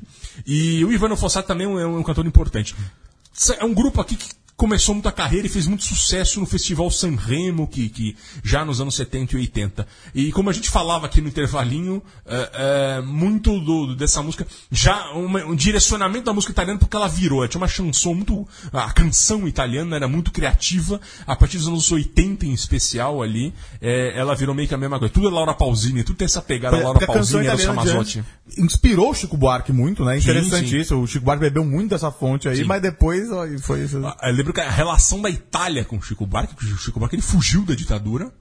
E o Ivano Fossati também é um, é um cantor importante. É um grupo aqui que começou muita carreira e fez muito sucesso no Festival Sanremo, que, que já nos anos 70 e 80. E como a gente falava aqui no intervalinho, é, é, muito do- dessa música, já uma- um direcionamento da música italiana, porque ela virou. Ela tinha uma chanson muito. A canção italiana era muito criativa. A partir dos anos 80 em especial ali, é, ela virou meio que a mesma coisa. Tudo é Laura Pausini, tudo tem essa pegada Laura Pausini, Eros de Ramazzotti. antes inspirou o Chico Buarque muito, né? Interessante sim. isso. O Chico Buarque bebeu muito dessa fonte aí, Sim. mas depois ó, foi isso. Ah, Eu lembro que a relação da Itália com o Chico Buarque, que o Chico Buarque ele fugiu da ditadura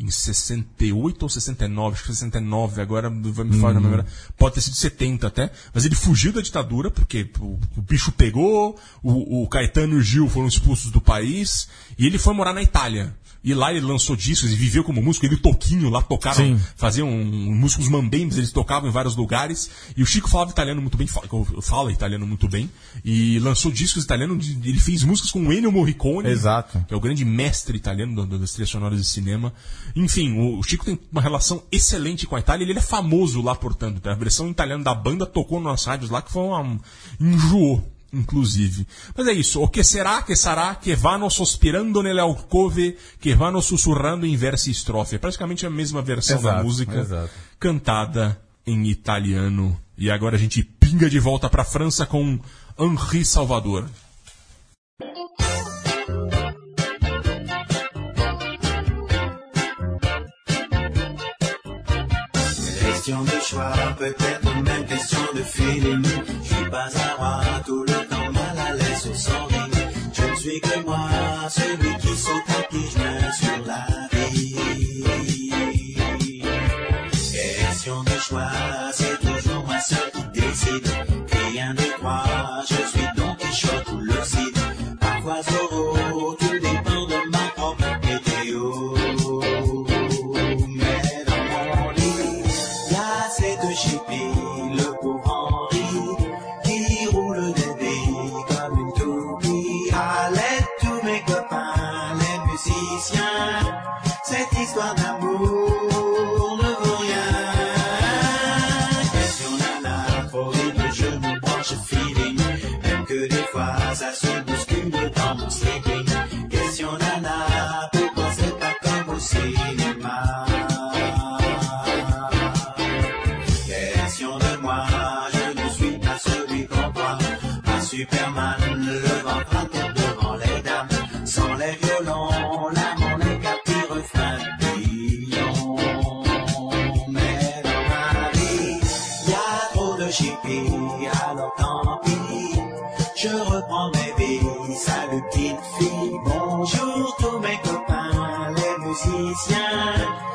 em 68 ou 69, acho que 69, agora vai me falar na memória. Pode ter sido 70 até, mas ele fugiu da ditadura porque o, o bicho pegou, o, o Caetano e o Gil foram expulsos do país e ele foi morar na Itália. E lá ele lançou discos e viveu como músico. Ele e o Toquinho lá tocaram, Sim. faziam um, músicos mambembes, eles tocavam em vários lugares. E o Chico falava italiano muito bem, fala, fala italiano muito bem. E lançou discos italianos, ele fez músicas com o Ennio Morricone. Exato. Que é o grande mestre italiano das trilhas sonoras de cinema. Enfim, o, o Chico tem uma relação excelente com a Itália. Ele é famoso lá, portanto. A versão italiana da banda tocou nas rádios lá, que foi uma, enjoou. Inclusive. Mas é isso. O que será, que sarà, que vanno sospirando nelle alcove, que vanno sussurrando em verso e estrofe. É praticamente a mesma versão da Exato, música exato. cantada em italiano. E agora a gente pinga de volta para a França com Henri Salvador. Question de choix, peut-être même question de feeling. Je suis pas un roi, tout le temps mal à l'aise ou sans. Je ne suis que moi, celui qui saute à pieds joints sur la vie. Question de choix, c'est toujours moi seul qui décide. Bonjour tous mes copains, les musiciens.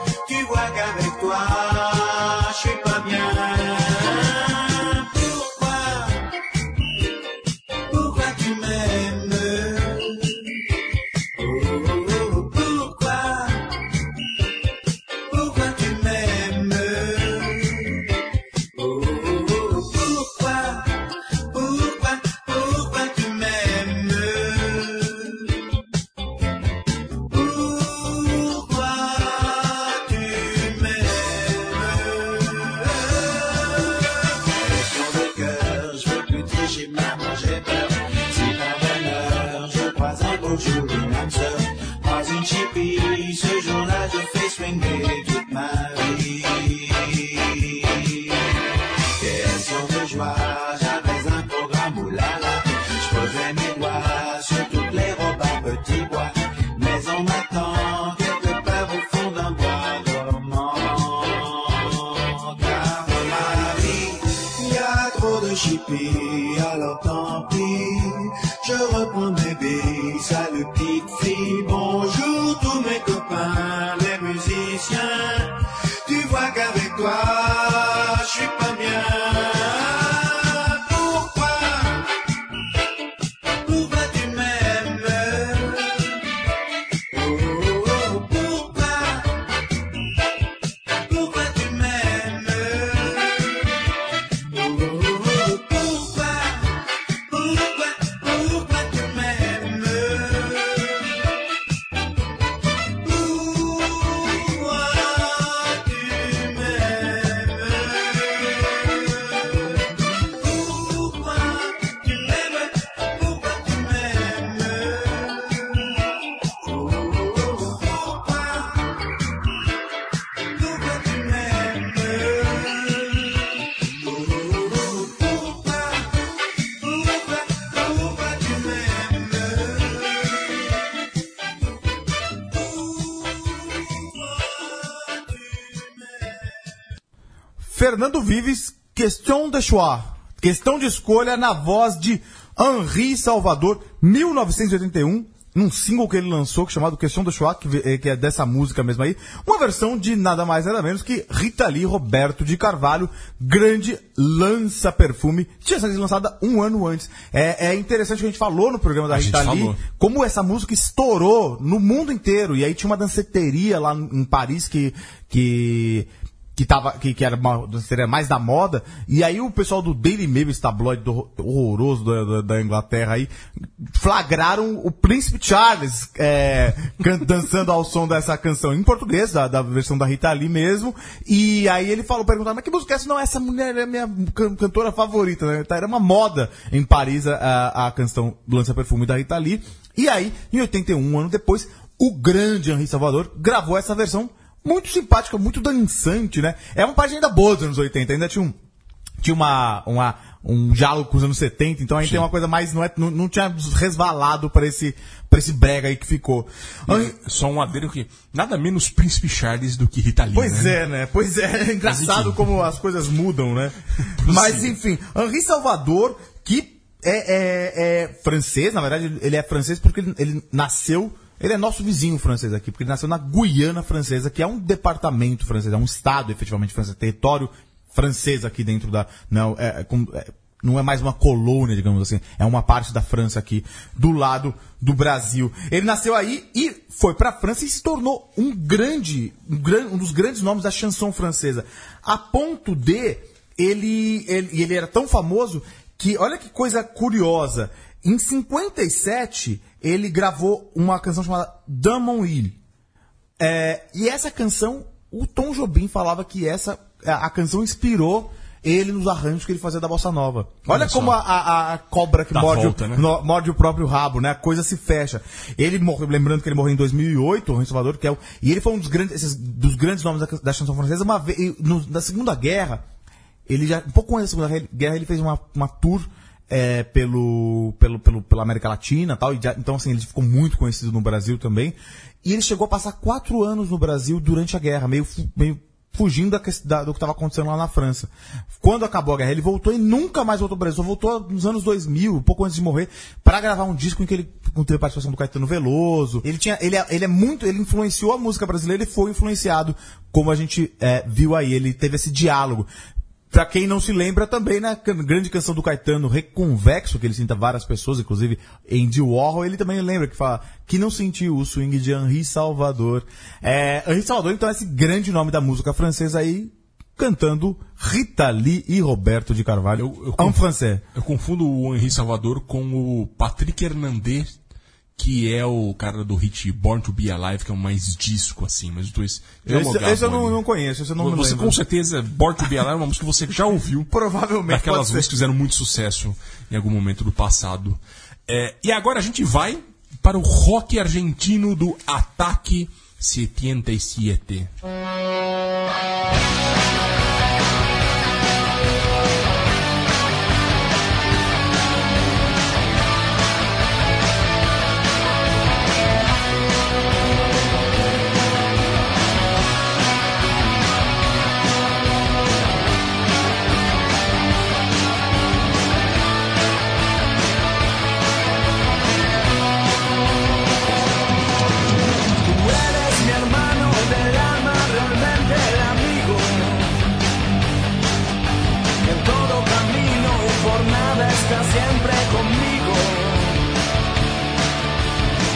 Fernando Vives, Question de Choix. Questão de escolha na voz de Henri Salvador, 1981, num single que ele lançou, chamado Question de Choix, que, ve- que é dessa música mesmo aí. Uma versão de nada mais nada menos que Rita Lee Roberto de Carvalho, grande lança-perfume. Tinha sido lançada um ano antes. É, é interessante que a gente falou no programa da A Rita Lee, falou. como essa música estourou no mundo inteiro. E aí tinha uma danceteria lá em Paris que. que que, tava, que, que era uma danceteria mais da moda, e aí o pessoal do Daily Mail, esse tabloide do- horroroso da, da- Inglaterra aí, flagraram o Príncipe Charles é, dançando ao som dessa canção em português, da, da versão da Rita Lee mesmo, e aí ele falou, perguntaram, mas que música é essa? Não, essa mulher é a minha can- cantora favorita, né? Tá, Era uma moda em Paris a, a, canção Lança Perfume da Rita Lee, e aí, em 81, um ano depois, o grande Henri Salvador gravou essa versão muito simpática, muito dançante, né? É uma página ainda boa dos anos 80, ainda tinha um, tinha uma, uma, um diálogo com os anos 70, então a gente tem uma coisa mais. Não, é, não, não tinha resvalado para esse, pra esse brega aí que ficou. Henri- Só um adendo que nada menos Príncipe Charles do que Rita Lee, Pois né? é, né? Pois é, é engraçado como as coisas mudam, né? Mas enfim, Henri Salvador, que é, é- é francês, na verdade ele- ele é francês porque ele, ele nasceu. Ele é nosso vizinho francês aqui, porque ele nasceu na Guiana Francesa, que é um departamento francês, é um estado efetivamente francês, território francês aqui dentro da. Não é, é com- é- não é mais uma colônia, digamos assim, é uma parte da França aqui, do lado do Brasil. Ele nasceu aí e foi pra França e se tornou um grande, um, gran- um dos grandes nomes da chanson francesa. A ponto de ele, ele, ele era tão famoso que, olha que coisa curiosa, em 57 ele gravou uma canção chamada Damonville. É, e essa canção, o Tom Jobim falava que essa a, a canção inspirou ele nos arranjos que ele fazia da bossa nova. Olha, como a, a- a cobra que morde, volta, o, né? no- morde o próprio rabo, né? A coisa se fecha. Ele morreu, lembrando que ele morreu em 2008, o Rui Salvador, que é o, e ele foi um dos grandes, esses- dos grandes nomes da, da chanson francesa. Uma vez, no- na Segunda Guerra, ele já um pouco antes da Segunda Guerra ele fez uma, uma tour é, pelo, pelo, pelo, pela América Latina tal, e então assim, ele ficou muito conhecido no Brasil também. E ele chegou a passar quatro anos no Brasil durante a guerra, meio, meio fugindo da, da- do que estava acontecendo lá na França. Quando acabou a guerra, ele voltou e nunca mais voltou para o Brasil. Só voltou nos anos 2000, pouco antes de morrer, para gravar um disco em que ele teve participação do Caetano Veloso. Ele tinha, ele, é- ele é muito, ele influenciou a música brasileira e foi influenciado, como a gente é, viu aí. Ele teve esse diálogo. Pra quem não se lembra também, na can- grande canção do Caetano, Reconvexo, que ele cita várias pessoas, inclusive Andy Warhol, ele também lembra que fala que não sentiu o swing de Henri Salvador. É, Henri Salvador, então, é esse grande nome da música francesa aí, cantando Rita Lee e Roberto de Carvalho, Eu- eu en conf- français. Eu confundo o Henri Salvador com o Patrick Hernandez, que é o cara do hit Born to Be Alive, que é um mais disco, assim, mas os dois Esse, esse eu não, não conheço, esse eu não Você lembro. com certeza, Born to Be Alive é uma música que você já ouviu. Provavelmente ser. músicas que fizeram muito sucesso em algum momento do passado. É, e agora a gente vai para o rock argentino do Ataque 77. Siempre conmigo.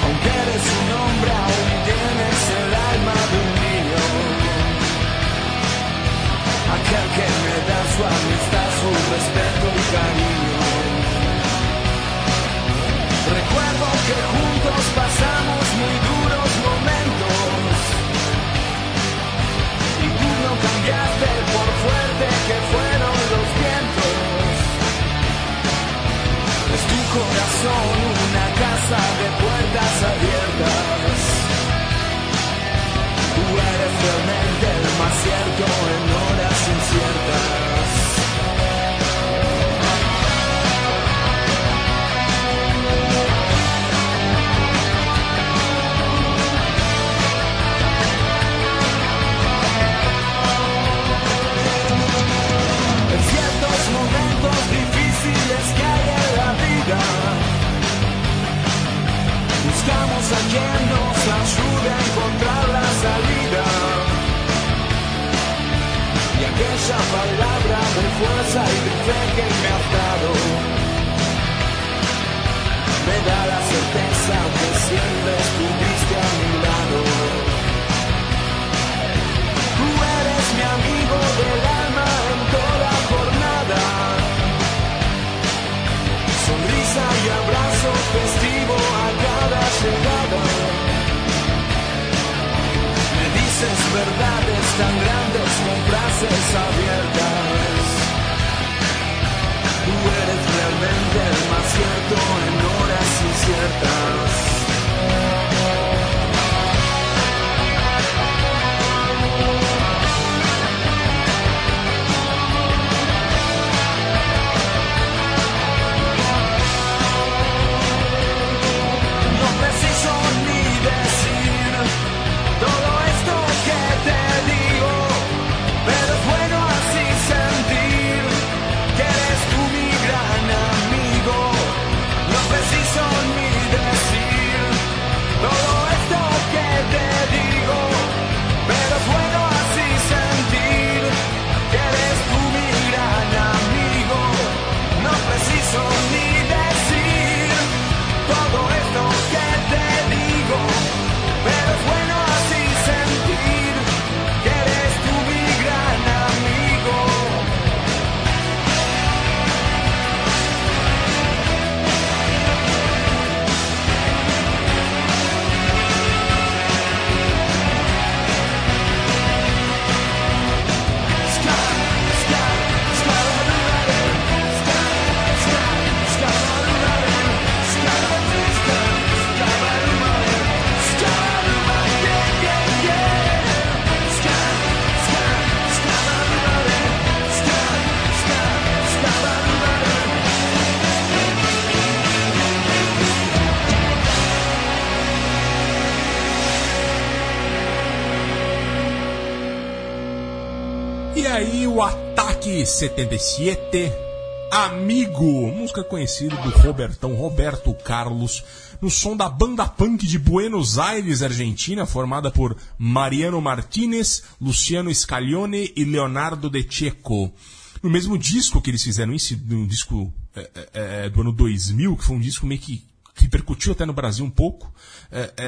Aunque eres un hombre, aún tienes el alma de un niño. Aquel que me da su amistad, su respeto y cariño. Recuerdo que juntos pasamos Ataque 77, Amigo, música conhecida do Robertão Roberto Carlos, no som da banda punk de Buenos Aires, Argentina, formada por Mariano Martinez, Luciano Scaglione e Leonardo De Checo. No mesmo disco que eles fizeram isso, no disco é, é, é, do ano 2000, que foi um disco meio que que repercutiu até no Brasil um pouco, é, é,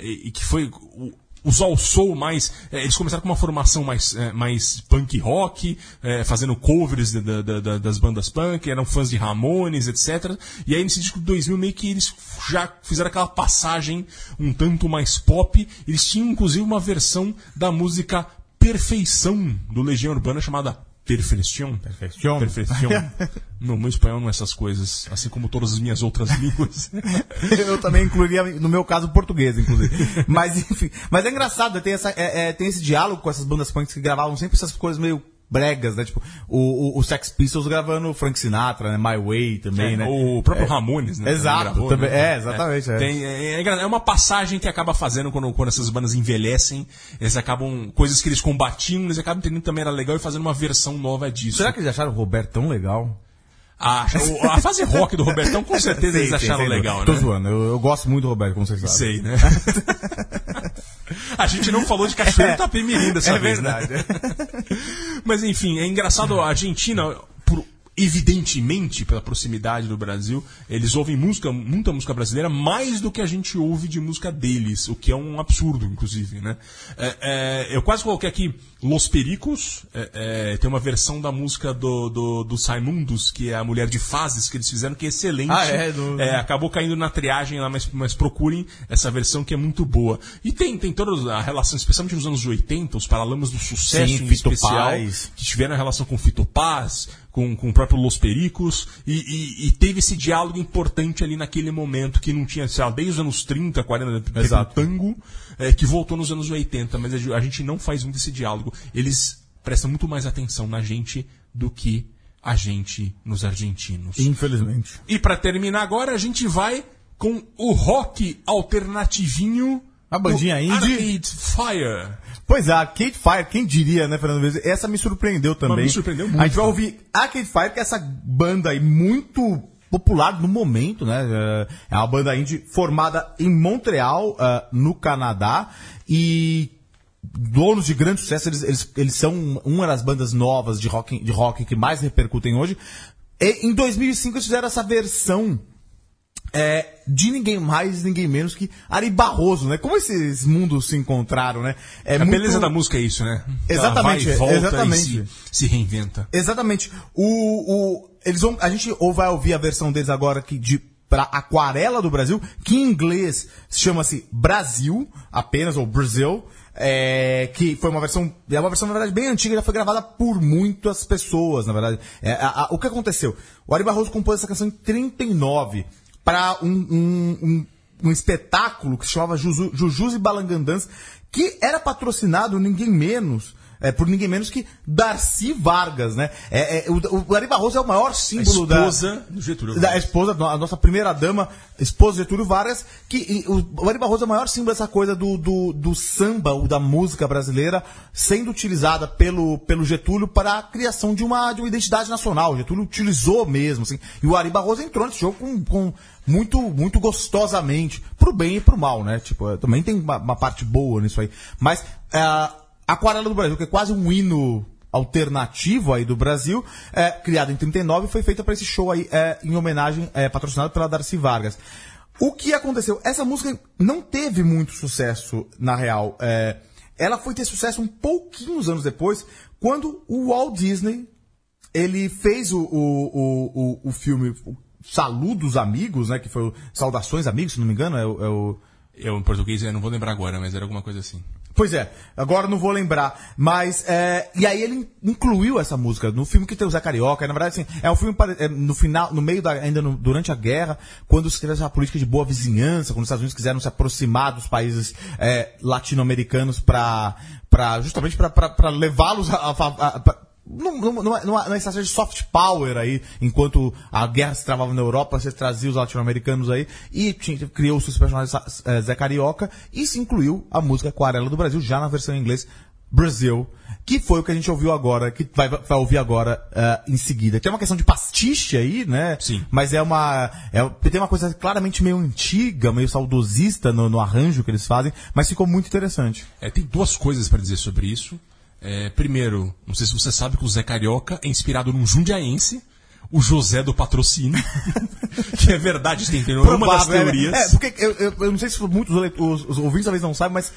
é, e que foi o- usar o soul mais. é, eles começaram com uma formação mais, é, mais punk rock, é, fazendo covers da- da- da- das bandas punk, eram fãs de Ramones, etc. E aí nesse disco de 2000 meio que eles já fizeram aquela passagem um tanto mais pop. Eles tinham inclusive uma versão da música Perfeição do Legião Urbana chamada Perfeição. Perfeição. Perfeição. Meu, meu espanhol não é essas coisas, assim como todas as minhas outras línguas. Eu também incluiria, no meu caso, português, inclusive. Mas, enfim. Mas é engraçado, tem, essa, é- é, tem esse diálogo com essas bandas punks que gravavam sempre essas coisas meio bregas, né? Tipo, o, o, o Sex Pistols gravando Frank Sinatra, né? My Way também, É, né? O próprio É. Ramones, né? Exato, gravou, também- né? é, exatamente, é. Tem- é, é é uma passagem que acaba fazendo quando, quando essas bandas envelhecem, eles acabam. Coisas que eles combatiam, eles acabam entendendo também era legal e fazendo uma versão nova disso. Será que eles acharam o Roberto tão legal? A, a fase rock do Robertão, com certeza eles Sei, sei, acharam sei, legal, Tô né? zoando, eu, eu gosto muito do Roberto, como vocês sabem. Sei, né? A gente não falou de Cachoeiro Itapemirim dessa É vez, verdade. né? Mas enfim, é engraçado, a Argentina, evidentemente, pela proximidade do Brasil, eles ouvem música, muita música brasileira, mais do que a gente ouve de música deles, o que é um absurdo, inclusive, né? É, é, eu quase coloquei aqui Los Pericos, é, é, tem uma versão da música do, do, do Saimundos, que é a Mulher de Fases, que eles fizeram, que é excelente. Ah, é? Do- É, acabou caindo na triagem lá, mas, mas procurem essa versão que é muito boa. E tem, tem toda a relação, especialmente nos anos 80, os paralamas do sucesso Sim, em especial, Paz. que tiveram a relação com Fito Paz, com, com o próprio Los Pericos, e, e- e teve esse diálogo importante ali naquele momento que não tinha, sei lá, desde os anos 30, 40, teve Exato. tango, é, que voltou nos anos 80, mas a ge- a gente não faz muito esse diálogo. Eles prestam muito mais atenção na gente do que a gente nos argentinos. Infelizmente. E pra terminar agora, a gente vai com o rock alternativinho. A bandinha indie. Arcade Fire. Pois é, Arcade Fire, quem diria, né, Fernando Vezes? Essa me surpreendeu também. me surpreendeu muito, A gente vai ouvir Arcade Fire, que é essa banda aí muito popular no momento, né? É é uma banda indie formada em Montreal, ah, no Canadá, e donos de grande sucesso, eles, eles, eles são uma das bandas novas de rock, de rock que mais repercutem hoje. E em 2005 eles fizeram essa versão é, de ninguém mais, ninguém menos que Ari Barroso, né? Como esses mundos se encontraram, né? É a muito- beleza da música é isso, né? Exatamente, Ela vai volta exatamente. E se, se reinventa. Exatamente. O, o, eles vão, a gente ou vai ouvir a versão deles agora que de para Aquarela do Brasil, que em inglês chama-se Brasil, apenas, ou Brasil, é, que foi uma versão, é uma versão, na verdade, bem antiga, já foi gravada por muitas pessoas, na verdade. É, a- a- o que aconteceu? O Ari Barroso compôs essa canção em 39 para um, um, um, um espetáculo que se chamava Juju, Jujus e Balangandãs, que era patrocinado ninguém menos é, por ninguém menos que Darcy Vargas, né? É, é, o, o Ari Barroso é o maior símbolo da. esposa do Getúlio Da Vargas. esposa, a nossa primeira dama, esposa de Getúlio Vargas, que o, o Ari Barroso é o maior símbolo dessa coisa do, do, do samba, ou da música brasileira, sendo utilizada pelo, pelo Getúlio para a criação de uma, de uma identidade nacional. O Getúlio utilizou mesmo, assim. E o Ari Barroso entrou nesse jogo com, com muito, muito gostosamente, pro bem e pro mal, né? Tipo, é, também tem uma, uma parte boa nisso aí. Mas, é, Aquarela do Brasil, que é quase um hino alternativo aí do Brasil, é, criado em 39, foi feita para esse show aí é, em homenagem, é, patrocinado pela Darcy Vargas. O que aconteceu? Essa música não teve muito sucesso, na real. É, ela foi ter sucesso um pouquinhos anos depois, quando o Walt Disney ele fez o, o, o, o, filme Saludos Amigos, né? Que foi o Saudações Amigos, se não me engano, é o- é o Eu, em português, eu não vou lembrar agora, mas era alguma coisa assim. Pois é, agora não vou lembrar, mas é, e aí ele incluiu essa música no filme que tem o Zé Carioca. Na verdade, assim, é um filme é, no final, no meio da, ainda no- durante a guerra, quando se teve essa política de boa vizinhança, quando os Estados Unidos quiseram se aproximar dos países é, latino-americanos para, para justamente para levá-los a, a, a- numa, estratégia de soft power aí, enquanto a guerra se travava na Europa, você trazia os latino-americanos aí, e criou-se os personagens eh, Zé Carioca, e se incluiu a música Aquarela do Brasil, já na versão em inglês, Brazil, que foi o que a gente ouviu agora, que vai, vai ouvir agora eh, em seguida. Tem uma questão de pastiche aí, né? Sim. Mas é uma. É, tem uma coisa claramente meio antiga, meio saudosista no, no arranjo que eles fazem, mas ficou muito interessante. É, tem duas coisas pra dizer sobre isso. É, primeiro, não sei se você sabe que o Zé Carioca é inspirado num jundiaense, o José do Patrocínio. que é verdade, tem, tem uma das é, teorias. É, porque eu, eu, eu não sei se muitos os, os, os ouvintes talvez não sabem, mas.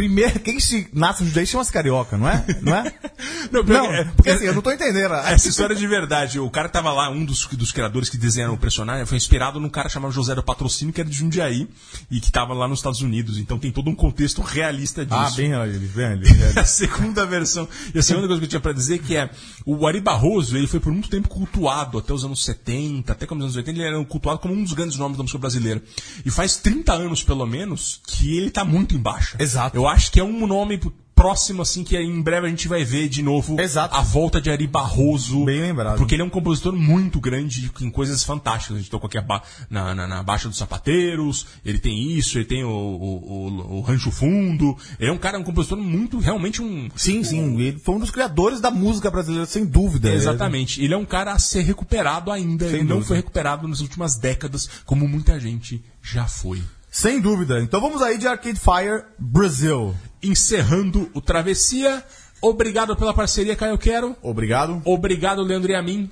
Primeiro, quem se nasce judaísmo chama-se carioca, não é? Não é? Não, pior Não, é- porque assim, eu não tô entendendo. Essa história é de verdade. O cara que tava lá, um dos, dos criadores que desenharam o personagem, foi inspirado num cara chamado José do Patrocínio, que era de Jundiaí, e que tava lá nos Estados Unidos. Então tem todo um contexto realista disso. Ah, bem ali, bem ali. a segunda versão. E a segunda coisa que eu tinha pra dizer que é o Ari Barroso, ele foi por muito tempo cultuado, até os anos 70, até como os anos 80, ele era cultuado como um dos grandes nomes da música brasileira. E faz 30 anos, pelo menos, que ele tá muito em baixa. Exato. Eu acho que é um nome próximo, assim, que em breve a gente vai ver de novo Exato. a volta de Ari Barroso. Bem lembrado. Porque ele é um compositor muito grande, com coisas fantásticas. A gente tocou aqui a ba- na, na, na Baixa dos Sapateiros, ele tem isso, ele tem o, o, o- o Rancho Fundo. Ele é um cara, um compositor muito, realmente um... Sim, sim. Ele foi um dos criadores da música brasileira, sem dúvida. Exatamente. Ele é um cara a ser recuperado ainda. Sem ele não dúvida. foi recuperado nas últimas décadas, como muita gente já foi. Sem dúvida. Então vamos aí de Arcade Fire Brasil. Encerrando o Travessia. Obrigado pela parceria, Caio Quero. Obrigado. Obrigado, Leandro e a mim.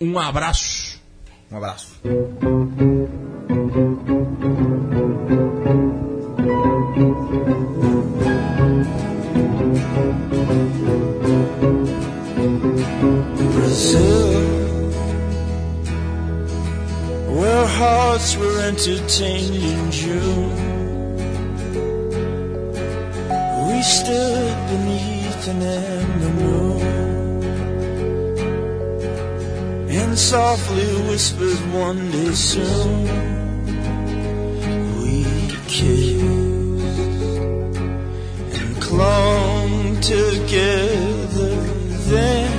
Um abraço. Um abraço. Brazil, where hearts were entertained in June. We stood beneath an amber moon and softly whispered one day soon we kissed and clung together then.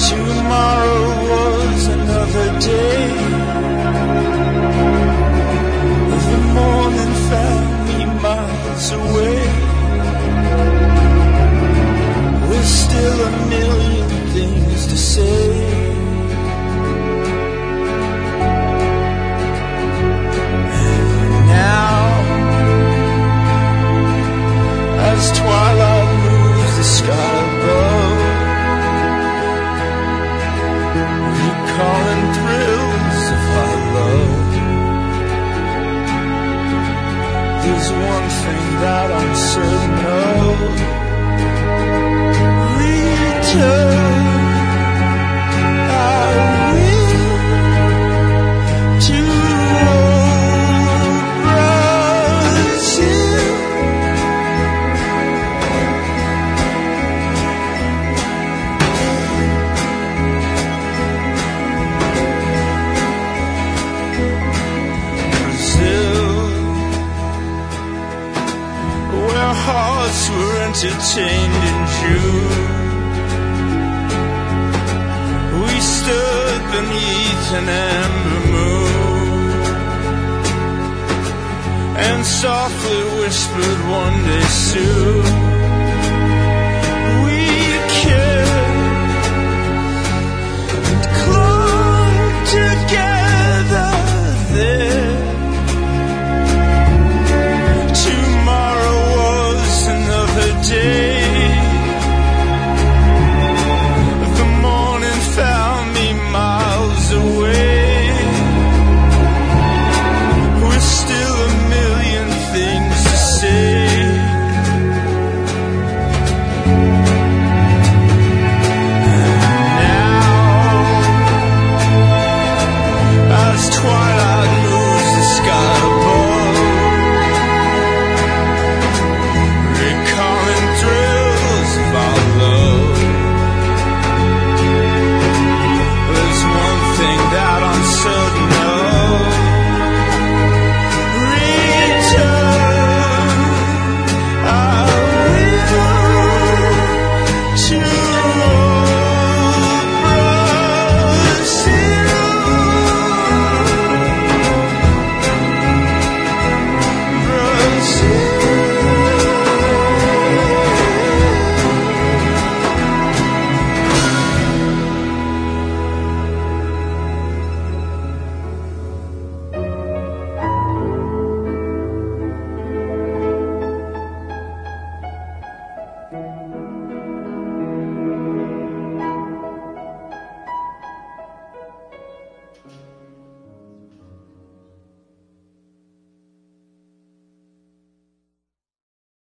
Tomorrow another day. The morning found me miles away. Still a million things to say. As twilight There's one thing that I'm certain of. Return.